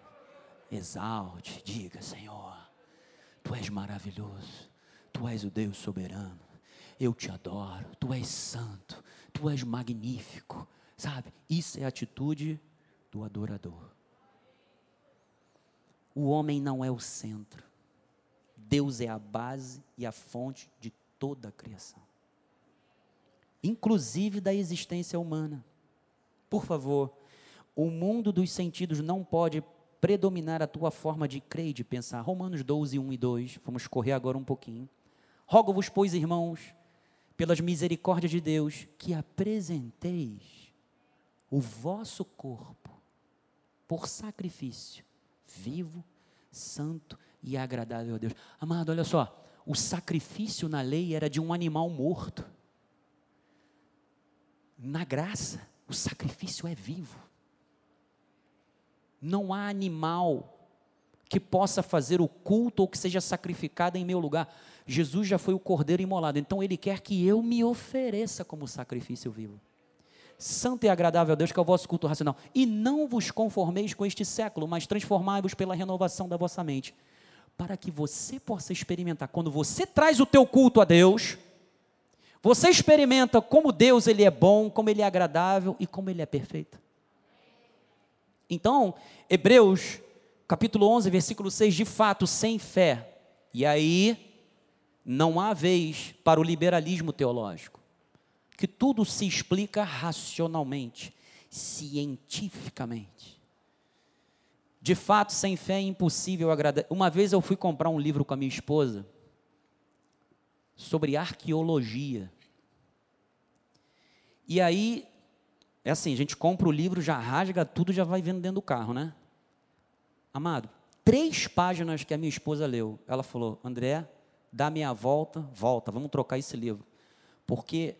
exalte, diga: Senhor, Tu és maravilhoso, Tu és o Deus soberano, eu te adoro, Tu és santo, Tu és magnífico, sabe? Isso é a atitude do adorador. O homem não é o centro. Deus é a base e a fonte de toda a criação, inclusive da existência humana. Por favor, o mundo dos sentidos não pode predominar a tua forma de crer e de pensar. Romanos 12, 1 e 2. Vamos correr agora um pouquinho. Rogo-vos, pois, irmãos, pelas misericórdias de Deus, que apresenteis o vosso corpo por sacrifício vivo, santo e agradável a Deus. Amado, olha só, o sacrifício na lei era de um animal morto. Na graça, o sacrifício é vivo. Não há animal que possa fazer o culto ou que seja sacrificado em meu lugar. Jesus já foi o cordeiro imolado, então ele quer que eu me ofereça como sacrifício vivo santo e agradável a Deus, que é o vosso culto racional. E não vos conformeis com este século, mas transformai-vos pela renovação da vossa mente, para que você possa experimentar. Quando você traz o teu culto a Deus, você experimenta como Deus ele é bom, como ele é agradável e como ele é perfeito. Então, Hebreus, capítulo 11, versículo 6, de fato, sem fé. E aí não há vez para o liberalismo teológico que tudo se explica racionalmente, cientificamente. De fato, sem fé é impossível agradar. Uma vez eu fui comprar um livro com a minha esposa sobre arqueologia. E aí, é assim, a gente compra o livro, já rasga tudo, já vai vendo dentro do carro, né? Amado, três páginas que a minha esposa leu, ela falou: André, dá meia volta, volta, vamos trocar esse livro. Porque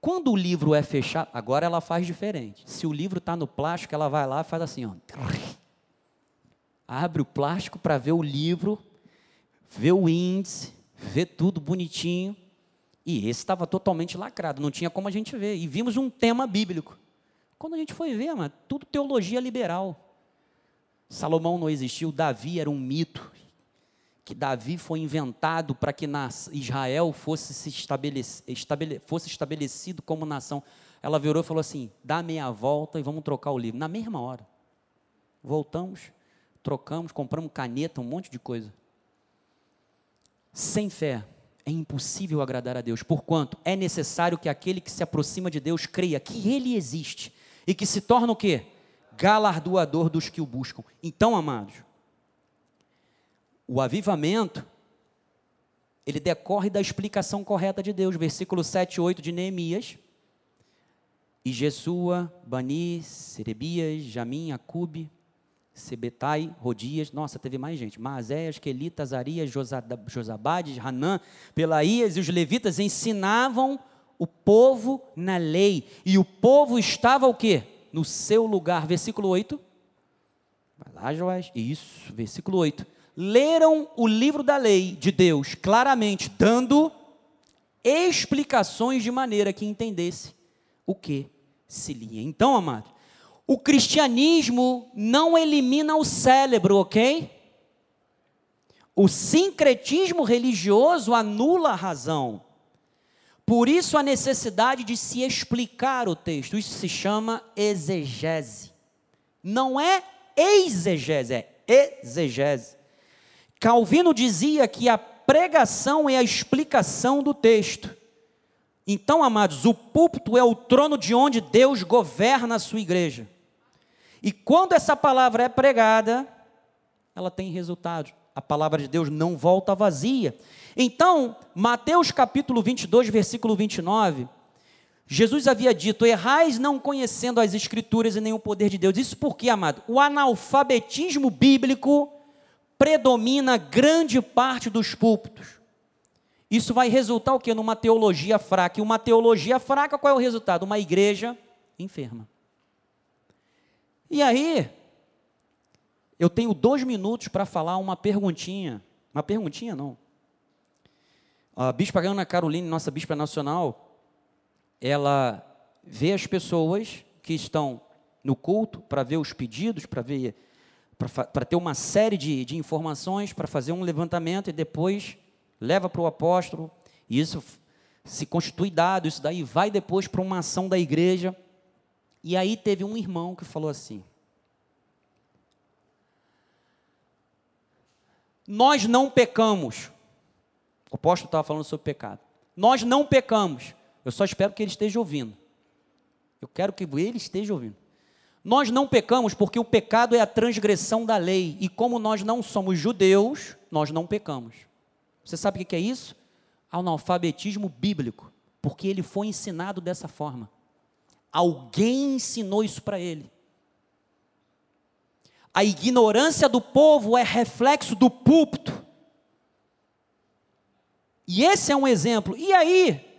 quando o livro é fechado, agora ela faz diferente. Se o livro está no plástico, ela vai lá e faz assim, ó. Abre o plástico para ver o livro, vê o índice, vê tudo bonitinho. E esse estava totalmente lacrado, não tinha como a gente ver. E vimos um tema bíblico. Quando a gente foi ver, mano, tudo teologia liberal. Salomão não existiu, Davi era um mito que Davi foi inventado para que Israel fosse, se estabelec, estabele, fosse estabelecido como nação. Ela virou e falou assim: dá meia volta e vamos trocar o livro. Na mesma hora. Voltamos, trocamos, compramos caneta, um monte de coisa. Sem fé é impossível agradar a Deus, porquanto é necessário que aquele que se aproxima de Deus creia que Ele existe e que se torna o quê? Galardoador dos que o buscam. Então, amados, o avivamento, ele decorre da explicação correta de Deus, versículo 7 e 8 de Neemias. E Jesua, Bani, Serebias, Jamim, Acube, Sebetai, Rodias, nossa, teve mais gente, Maazéias, Quelita, Azarias, Josabades, Hanã, Pelaías e os levitas ensinavam o povo na lei, e o povo estava o quê? No seu lugar, versículo 8, vai lá Joás, isso, versículo 8, leram o livro da lei de Deus claramente, dando explicações de maneira que entendesse o que se lia. Então, amado, o cristianismo não elimina o cérebro, ok? O sincretismo religioso anula a razão. Por isso a necessidade de se explicar o texto. Isso se chama exegese. Não é exegese, é exegese. Calvino dizia que a pregação é a explicação do texto. Então, amados, o púlpito é o trono de onde Deus governa a sua igreja. E quando essa palavra é pregada, ela tem resultado. A palavra de Deus não volta vazia. Então, Mateus capítulo 22, versículo 29, Jesus havia dito: Errais não conhecendo as Escrituras e nem o poder de Deus. Isso porque, amado, o analfabetismo bíblico predomina grande parte dos púlpitos. Isso vai resultar o quê? Numa teologia fraca. E uma teologia fraca, qual é o resultado? Uma igreja enferma. E aí, eu tenho dois minutos para falar uma perguntinha. Uma perguntinha, não. A bispa Ana Caroline, nossa bispa nacional, ela vê as pessoas que estão no culto para ver os pedidos, para ver, para ter uma série de, de informações, para fazer um levantamento e depois leva para o apóstolo. E isso se constitui dado, isso daí vai depois para uma ação da igreja. E aí teve um irmão que falou assim: Nós não pecamos. O apóstolo estava falando sobre pecado. Nós não pecamos. Eu só espero que ele esteja ouvindo. Eu quero que ele esteja ouvindo. Nós não pecamos porque o pecado é a transgressão da lei. E como nós não somos judeus, nós não pecamos. Você sabe o que é isso? Analfabetismo bíblico. Porque ele foi ensinado dessa forma. Alguém ensinou isso para ele. A ignorância do povo é reflexo do púlpito. E esse é um exemplo. E aí,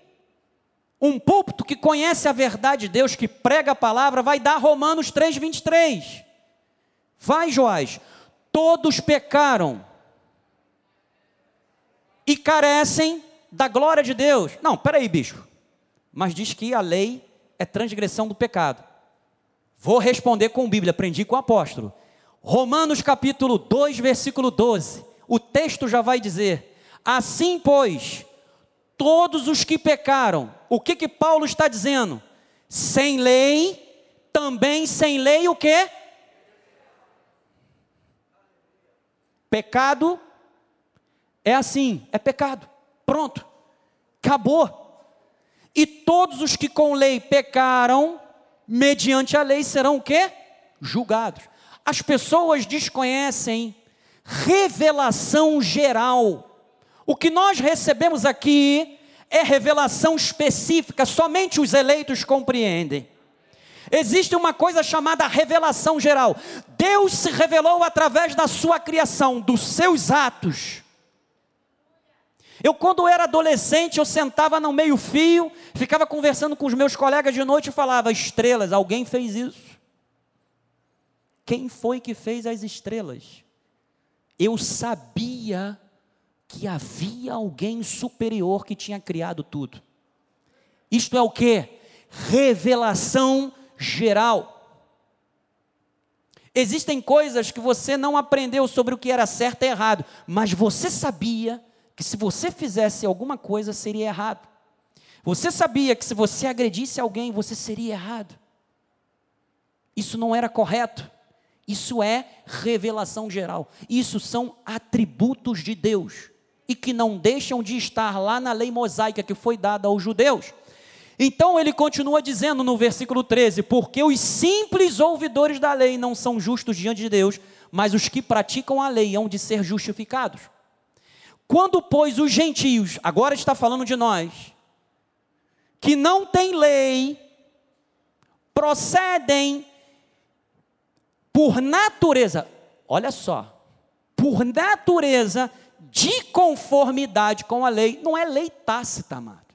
um púlpito que conhece a verdade de Deus, que prega a palavra, vai dar Romanos 3, 23. Vai, Joás. Todos pecaram e carecem da glória de Deus. Não, peraí, bicho. Mas diz que a lei é transgressão do pecado. Vou responder com Bíblia, aprendi com o apóstolo. Romanos capítulo 2, versículo 12. O texto já vai dizer: Assim, pois, todos os que pecaram, o que que Paulo está dizendo? Sem lei, também sem lei o quê? Pecado é assim, é pecado. Pronto. Acabou. E todos os que com lei pecaram, mediante a lei serão o quê? Julgados. As pessoas desconhecem revelação geral o que nós recebemos aqui é revelação específica, somente os eleitos compreendem. Existe uma coisa chamada revelação geral. Deus se revelou através da sua criação, dos seus atos. Eu, quando era adolescente, eu sentava no meio-fio, ficava conversando com os meus colegas de noite e falava: estrelas, alguém fez isso. Quem foi que fez as estrelas? Eu sabia que havia alguém superior que tinha criado tudo. Isto é o que? Revelação geral. Existem coisas que você não aprendeu sobre o que era certo e errado, mas você sabia que se você fizesse alguma coisa seria errado. Você sabia que se você agredisse alguém, você seria errado. Isso não era correto. Isso é revelação geral. Isso são atributos de Deus e que não deixam de estar lá na lei mosaica que foi dada aos judeus. Então ele continua dizendo no versículo 13: Porque os simples ouvidores da lei não são justos diante de Deus, mas os que praticam a lei hão de ser justificados. Quando, pois, os gentios, agora está falando de nós, que não têm lei, procedem por natureza, olha só, por natureza, de conformidade com a lei, não é lei tácita, amado.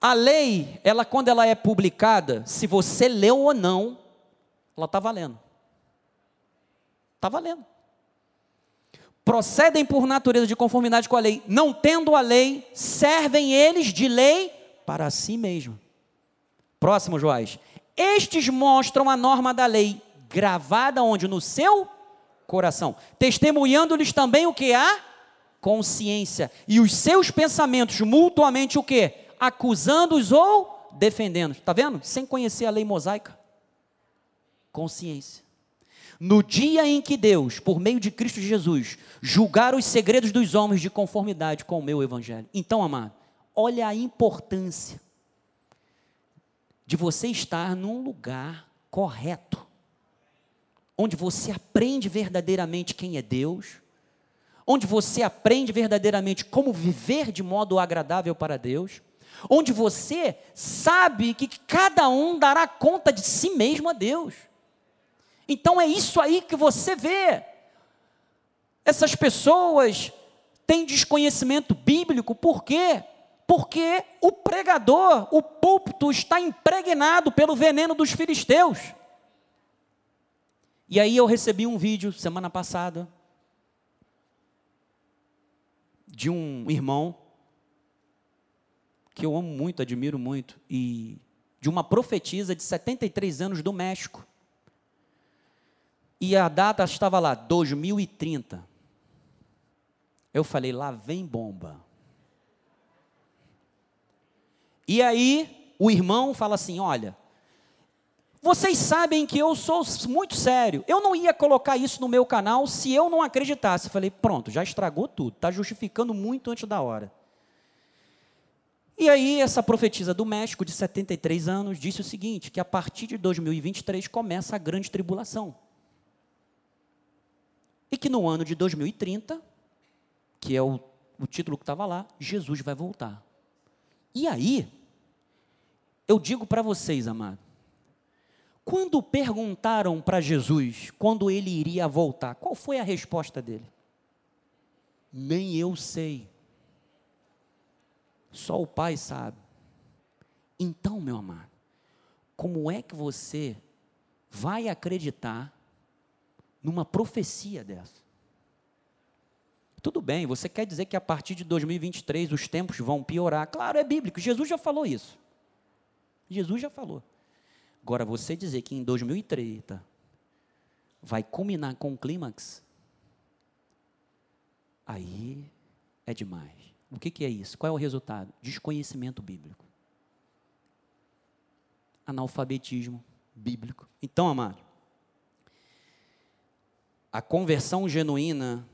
A lei, ela quando ela é publicada, se você leu ou não, ela está valendo. Está valendo. Procedem por natureza de conformidade com a lei, não tendo a lei, servem eles de lei para si mesmo. Próximo, Joás. Estes mostram a norma da lei, gravada onde? No seu coração, testemunhando-lhes também o que há consciência e os seus pensamentos mutuamente o quê? Acusando-os ou defendendo. Está vendo? Sem conhecer a lei mosaica. Consciência. No dia em que Deus, por meio de Cristo Jesus, julgar os segredos dos homens de conformidade com o meu evangelho. Então, amado, olha a importância de você estar num lugar correto, onde você aprende verdadeiramente quem é Deus, onde você aprende verdadeiramente como viver de modo agradável para Deus, onde você sabe que cada um dará conta de si mesmo a Deus. Então é isso aí que você vê. Essas pessoas têm desconhecimento bíblico, por quê? Porque o pregador, o púlpito está impregnado pelo veneno dos filisteus. E aí eu recebi um vídeo semana passada de um irmão que eu amo muito, admiro muito, e de uma profetisa de 73 anos do México. E a data estava lá, 2030. Eu falei, lá vem bomba. E aí, o irmão fala assim: olha, vocês sabem que eu sou muito sério. Eu não ia colocar isso no meu canal se eu não acreditasse. Eu falei, pronto, já estragou tudo, está justificando muito antes da hora. E aí, essa profetisa do México, de 73 anos, disse o seguinte: que a partir de 2023 começa a grande tribulação. E que no ano de 2030, que é o, o título que estava lá, Jesus vai voltar. E aí, eu digo para vocês, amado, quando perguntaram para Jesus quando ele iria voltar, qual foi a resposta dele? Nem eu sei. Só o Pai sabe. Então, meu amado, como é que você vai acreditar numa profecia dessa. Tudo bem, você quer dizer que a partir de 2023 os tempos vão piorar? Claro, é bíblico, Jesus já falou isso. Jesus já falou. Agora, você dizer que em 2030 vai culminar com o clímax, aí é demais. O que, que é isso? Qual é o resultado? Desconhecimento bíblico. Analfabetismo bíblico. Então, amado, a conversão genuína,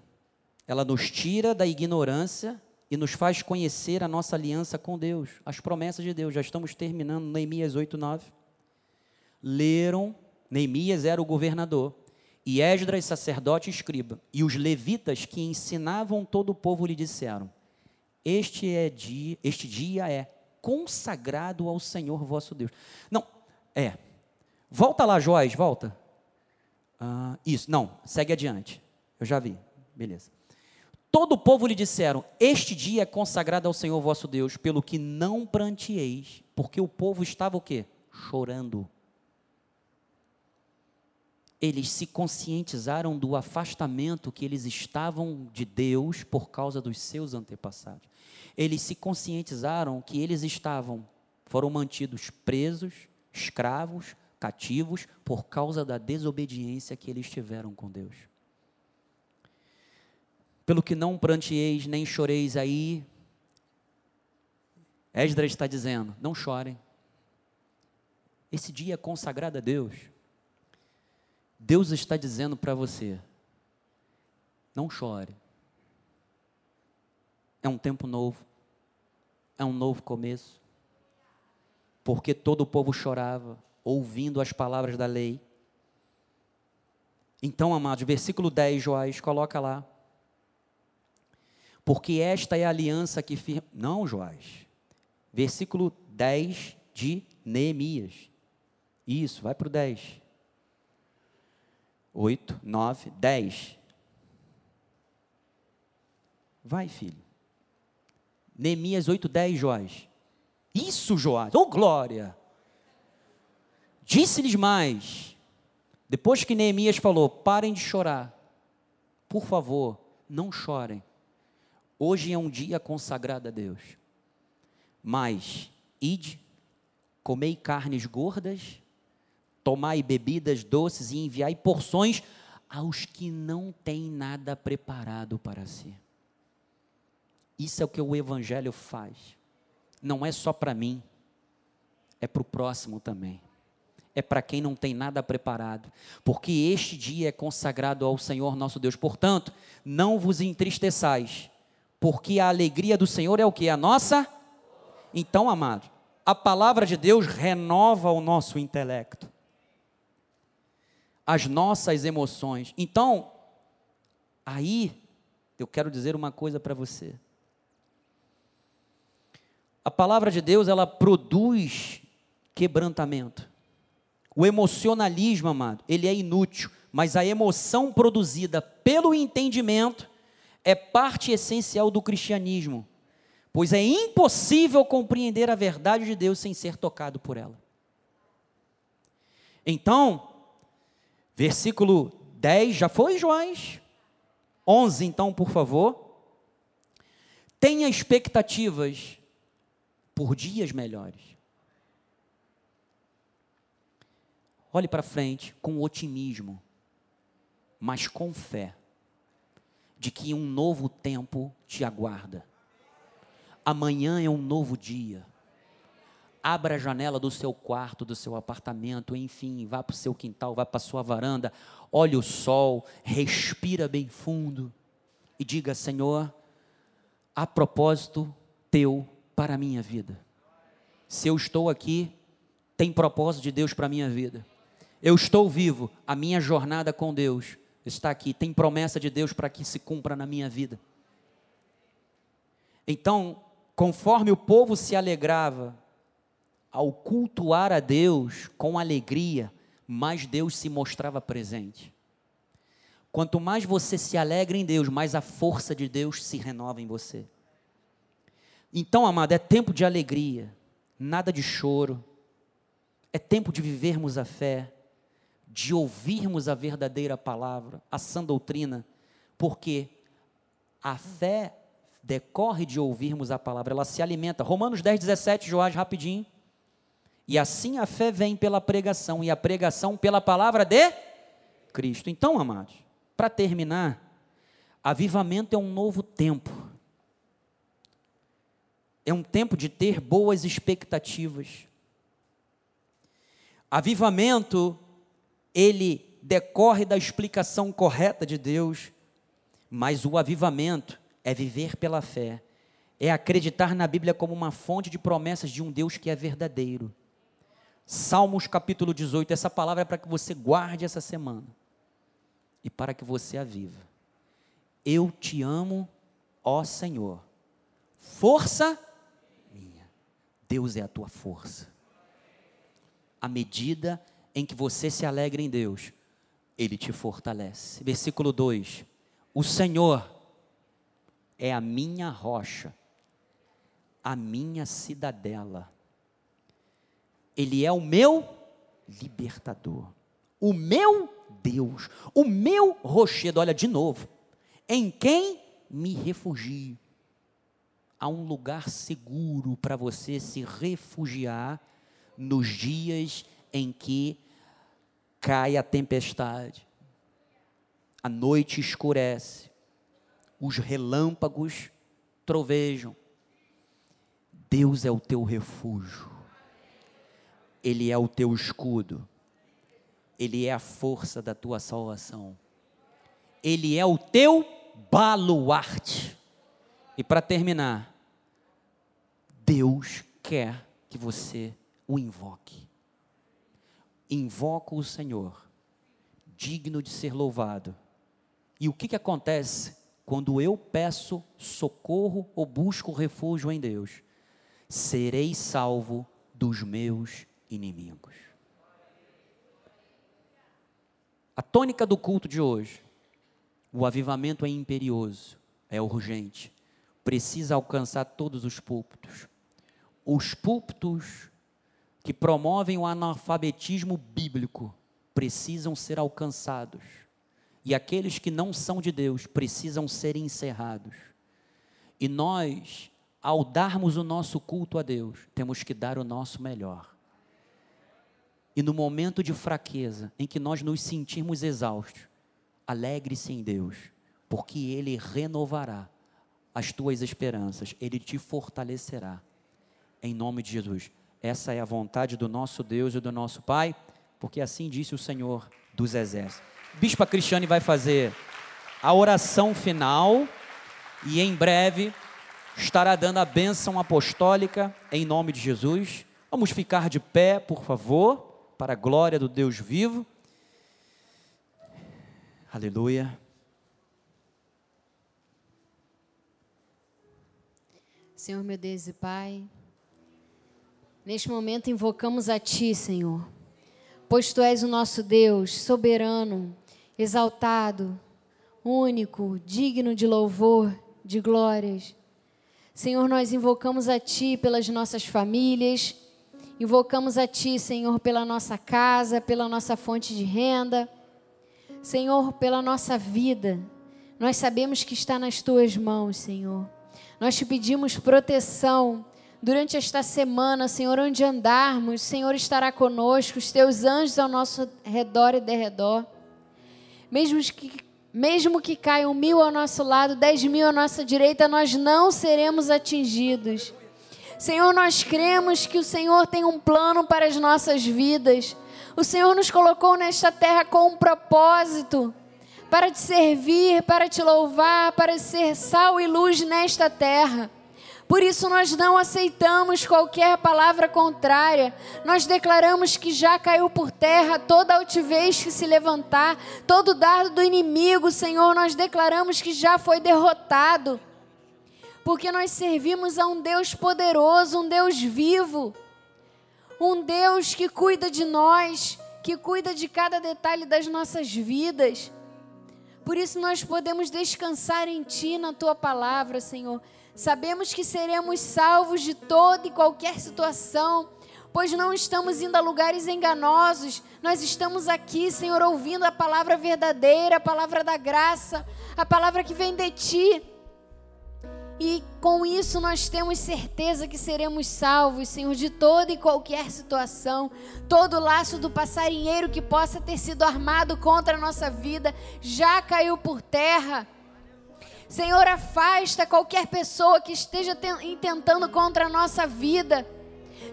ela nos tira da ignorância e nos faz conhecer a nossa aliança com Deus, as promessas de Deus. Já estamos terminando Neemias 8, 9. Leram, Neemias era o governador, e Esdras, sacerdote e escriba, e os levitas que ensinavam todo o povo lhe disseram: Este é dia, este dia é consagrado ao Senhor vosso Deus. Não, é. Volta lá, Joás, volta. Ah, isso, não, segue adiante. Eu já vi, beleza. Todo o povo lhe disseram: Este dia é consagrado ao Senhor vosso Deus, pelo que não prantieis, porque o povo estava o quê? Chorando. Eles se conscientizaram do afastamento que eles estavam de Deus por causa dos seus antepassados. Eles se conscientizaram que eles estavam, foram mantidos presos, escravos, cativos por causa da desobediência que eles tiveram com Deus. Pelo que não prantieis nem choreis aí, Esdras está dizendo: não chorem. Esse dia é consagrado a Deus. Deus está dizendo para você: não chore. É um tempo novo, é um novo começo. Porque todo o povo chorava, ouvindo as palavras da lei. Então, amados, versículo 10, Joás, coloca lá. Porque esta é a aliança que firma. Não, Joás. Versículo 10 de Neemias. Isso, vai para o 10. 8, 9, 10. Vai, filho. Neemias 8, 10, Joás. Isso, Joás. Ô, oh, glória! Disse-lhes mais, depois que Neemias falou: parem de chorar, por favor, não chorem. Hoje é um dia consagrado a Deus. Mas, ide, comei carnes gordas, tomai bebidas doces e enviai porções aos que não têm nada preparado para si. Isso é o que o Evangelho faz. Não é só para mim, é para o próximo também. É para quem não tem nada preparado, porque este dia é consagrado ao Senhor nosso Deus. Portanto, não vos entristeçais, porque a alegria do Senhor é o que? A nossa? Então, amado, a palavra de Deus renova o nosso intelecto, as nossas emoções. Então, aí, eu quero dizer uma coisa para você. A palavra de Deus, ela produz quebrantamento. O emocionalismo, amado, ele é inútil, mas a emoção produzida pelo entendimento é parte essencial do cristianismo, pois é impossível compreender a verdade de Deus sem ser tocado por ela. Então, versículo 10, já foi, Joás? 11, então, por favor. Tenha expectativas por dias melhores. Olhe para frente com otimismo, mas com fé, de que um novo tempo te aguarda. Amanhã é um novo dia. Abra a janela do seu quarto, do seu apartamento, enfim, vá para o seu quintal, vá para a sua varanda, olhe o sol, respira bem fundo e diga: Senhor, a propósito teu para a minha vida. Se eu estou aqui, tem propósito de Deus para a minha vida. Eu estou vivo, a minha jornada com Deus está aqui, tem promessa de Deus para que se cumpra na minha vida. Então, conforme o povo se alegrava ao cultuar a Deus com alegria, mais Deus se mostrava presente. Quanto mais você se alegra em Deus, mais a força de Deus se renova em você. Então, amado, é tempo de alegria, nada de choro. É tempo de vivermos a fé, de ouvirmos a verdadeira palavra, a sã doutrina, porque a fé decorre de ouvirmos a palavra, ela se alimenta. Romanos 10, 17, Joás, rapidinho. E assim a fé vem pela pregação, e a pregação pela palavra de Cristo. Então, amados, para terminar, avivamento é um novo tempo é um tempo de ter boas expectativas. Avivamento, ele decorre da explicação correta de Deus, mas o avivamento é viver pela fé, é acreditar na Bíblia como uma fonte de promessas de um Deus que é verdadeiro. Salmos capítulo 18, essa palavra é para que você guarde essa semana e para que você a viva. Eu te amo, ó Senhor. Força Deus é a tua força. À medida em que você se alegra em Deus, Ele te fortalece. Versículo 2: O Senhor é a minha rocha, a minha cidadela. Ele é o meu libertador, o meu Deus, o meu rochedo. Olha de novo, em quem me refugio há um lugar seguro para você se refugiar nos dias em que cai a tempestade, a noite escurece, os relâmpagos trovejam. Deus é o teu refúgio, Ele é o teu escudo, Ele é a força da tua salvação, Ele é o teu baluarte. E para terminar, Deus quer que você o invoque. Invoca o Senhor, digno de ser louvado. E o que, que acontece quando eu peço socorro ou busco refúgio em Deus? Serei salvo dos meus inimigos. A tônica do culto de hoje, o avivamento é imperioso, é urgente precisa alcançar todos os púlpitos. Os púlpitos que promovem o analfabetismo bíblico precisam ser alcançados. E aqueles que não são de Deus precisam ser encerrados. E nós, ao darmos o nosso culto a Deus, temos que dar o nosso melhor. E no momento de fraqueza, em que nós nos sentirmos exaustos, alegre-se em Deus, porque Ele renovará as tuas esperanças, Ele te fortalecerá. Em nome de Jesus. Essa é a vontade do nosso Deus e do nosso Pai, porque assim disse o Senhor dos Exércitos. Bispa Cristiane vai fazer a oração final e em breve estará dando a bênção apostólica em nome de Jesus. Vamos ficar de pé, por favor, para a glória do Deus vivo. Aleluia. Senhor meu Deus e Pai, neste momento invocamos a Ti, Senhor, pois Tu és o nosso Deus, soberano, exaltado, único, digno de louvor, de glórias. Senhor, nós invocamos a Ti pelas nossas famílias, invocamos a Ti, Senhor, pela nossa casa, pela nossa fonte de renda, Senhor, pela nossa vida. Nós sabemos que está nas Tuas mãos, Senhor. Nós te pedimos proteção durante esta semana, Senhor, onde andarmos, Senhor estará conosco, os Teus anjos ao nosso redor e derredor. Mesmo que mesmo que caiam mil ao nosso lado, dez mil à nossa direita, nós não seremos atingidos. Senhor, nós cremos que o Senhor tem um plano para as nossas vidas. O Senhor nos colocou nesta terra com um propósito para te servir, para te louvar, para ser sal e luz nesta terra. Por isso nós não aceitamos qualquer palavra contrária. Nós declaramos que já caiu por terra toda altivez que se levantar, todo dardo do inimigo, Senhor, nós declaramos que já foi derrotado. Porque nós servimos a um Deus poderoso, um Deus vivo, um Deus que cuida de nós, que cuida de cada detalhe das nossas vidas. Por isso nós podemos descansar em Ti, na Tua palavra, Senhor. Sabemos que seremos salvos de toda e qualquer situação, pois não estamos indo a lugares enganosos. Nós estamos aqui, Senhor, ouvindo a palavra verdadeira, a palavra da graça, a palavra que vem de Ti. E com isso nós temos certeza que seremos salvos, Senhor, de toda e qualquer situação. Todo laço do passarinheiro que possa ter sido armado contra a nossa vida já caiu por terra. Senhor, afasta qualquer pessoa que esteja intentando contra a nossa vida.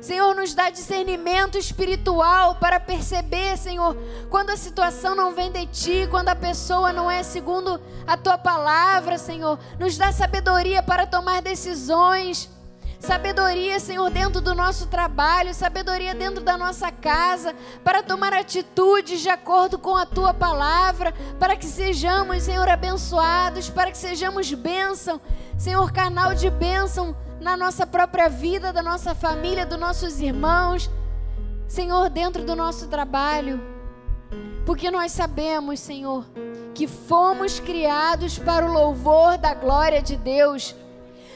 Senhor, nos dá discernimento espiritual para perceber, Senhor, quando a situação não vem de ti, quando a pessoa não é segundo a tua palavra, Senhor. Nos dá sabedoria para tomar decisões. Sabedoria, Senhor, dentro do nosso trabalho, sabedoria dentro da nossa casa, para tomar atitudes de acordo com a tua palavra, para que sejamos, Senhor, abençoados, para que sejamos bênção, Senhor, canal de bênção na nossa própria vida, da nossa família, dos nossos irmãos, Senhor, dentro do nosso trabalho. Porque nós sabemos, Senhor, que fomos criados para o louvor da glória de Deus.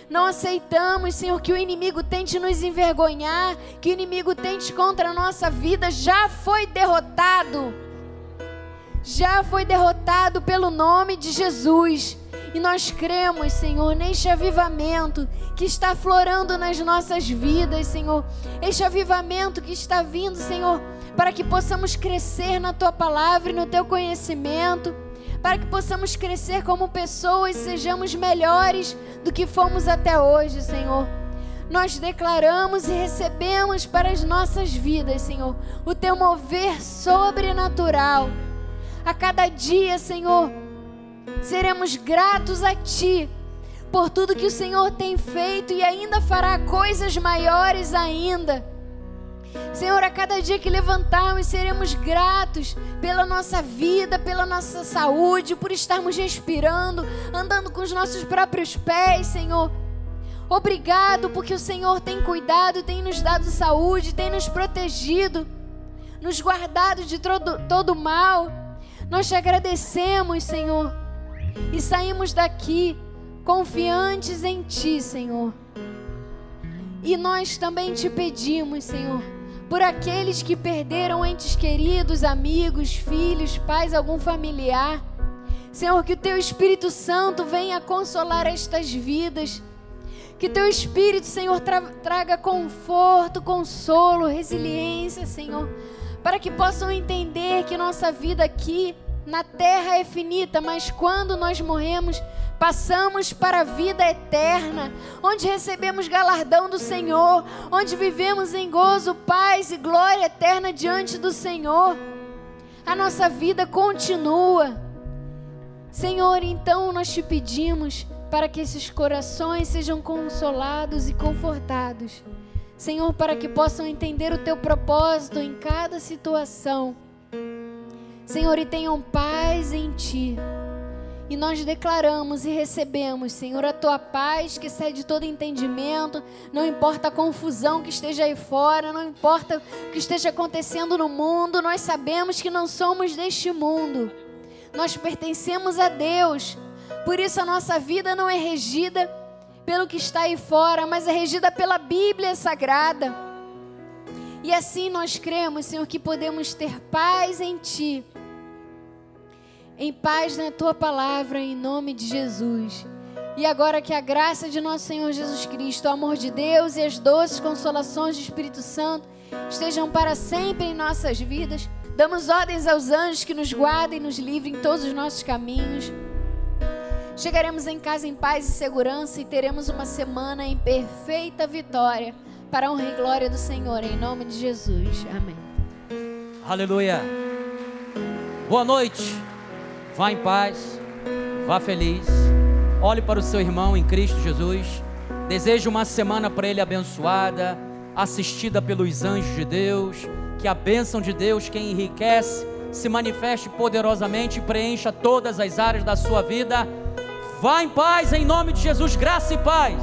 Não aceitamos, Senhor, que o inimigo tente nos envergonhar, que o inimigo tente contra a nossa vida, já foi derrotado. Já foi derrotado pelo nome de Jesus. E nós cremos, Senhor, neste avivamento que está florando nas nossas vidas, Senhor. Este avivamento que está vindo, Senhor, para que possamos crescer na tua palavra e no teu conhecimento para que possamos crescer como pessoas sejamos melhores do que fomos até hoje, Senhor. Nós declaramos e recebemos para as nossas vidas, Senhor, o teu mover sobrenatural. A cada dia, Senhor, seremos gratos a Ti por tudo que o Senhor tem feito e ainda fará coisas maiores ainda. Senhor, a cada dia que levantarmos, seremos gratos pela nossa vida, pela nossa saúde, por estarmos respirando, andando com os nossos próprios pés, Senhor. Obrigado porque o Senhor tem cuidado, tem nos dado saúde, tem nos protegido, nos guardado de todo, todo mal. Nós te agradecemos, Senhor, e saímos daqui confiantes em Ti, Senhor. E nós também te pedimos, Senhor por aqueles que perderam entes queridos, amigos, filhos, pais, algum familiar. Senhor, que o teu Espírito Santo venha consolar estas vidas. Que teu Espírito, Senhor, tra traga conforto, consolo, resiliência, Senhor, para que possam entender que nossa vida aqui na terra é finita, mas quando nós morremos, passamos para a vida eterna, onde recebemos galardão do Senhor, onde vivemos em gozo, paz e glória eterna diante do Senhor. A nossa vida continua. Senhor, então nós te pedimos para que esses corações sejam consolados e confortados. Senhor, para que possam entender o teu propósito em cada situação. Senhor, e tenham paz em ti. E nós declaramos e recebemos, Senhor, a tua paz que excede todo entendimento. Não importa a confusão que esteja aí fora, não importa o que esteja acontecendo no mundo, nós sabemos que não somos deste mundo. Nós pertencemos a Deus. Por isso a nossa vida não é regida pelo que está aí fora, mas é regida pela Bíblia Sagrada. E assim nós cremos, Senhor, que podemos ter paz em Ti, em paz na Tua palavra, em nome de Jesus. E agora que a graça de nosso Senhor Jesus Cristo, o amor de Deus e as doces consolações do Espírito Santo estejam para sempre em nossas vidas. Damos ordens aos anjos que nos guardem e nos livrem em todos os nossos caminhos. Chegaremos em casa em paz e segurança e teremos uma semana em perfeita vitória para a honra e glória do Senhor, em nome de Jesus. Amém. Aleluia. Boa noite. Vá em paz. Vá feliz. Olhe para o seu irmão em Cristo Jesus. Desejo uma semana para ele abençoada, assistida pelos anjos de Deus. Que a bênção de Deus, que enriquece, se manifeste poderosamente e preencha todas as áreas da sua vida Vá em paz, em nome de Jesus, graça e paz.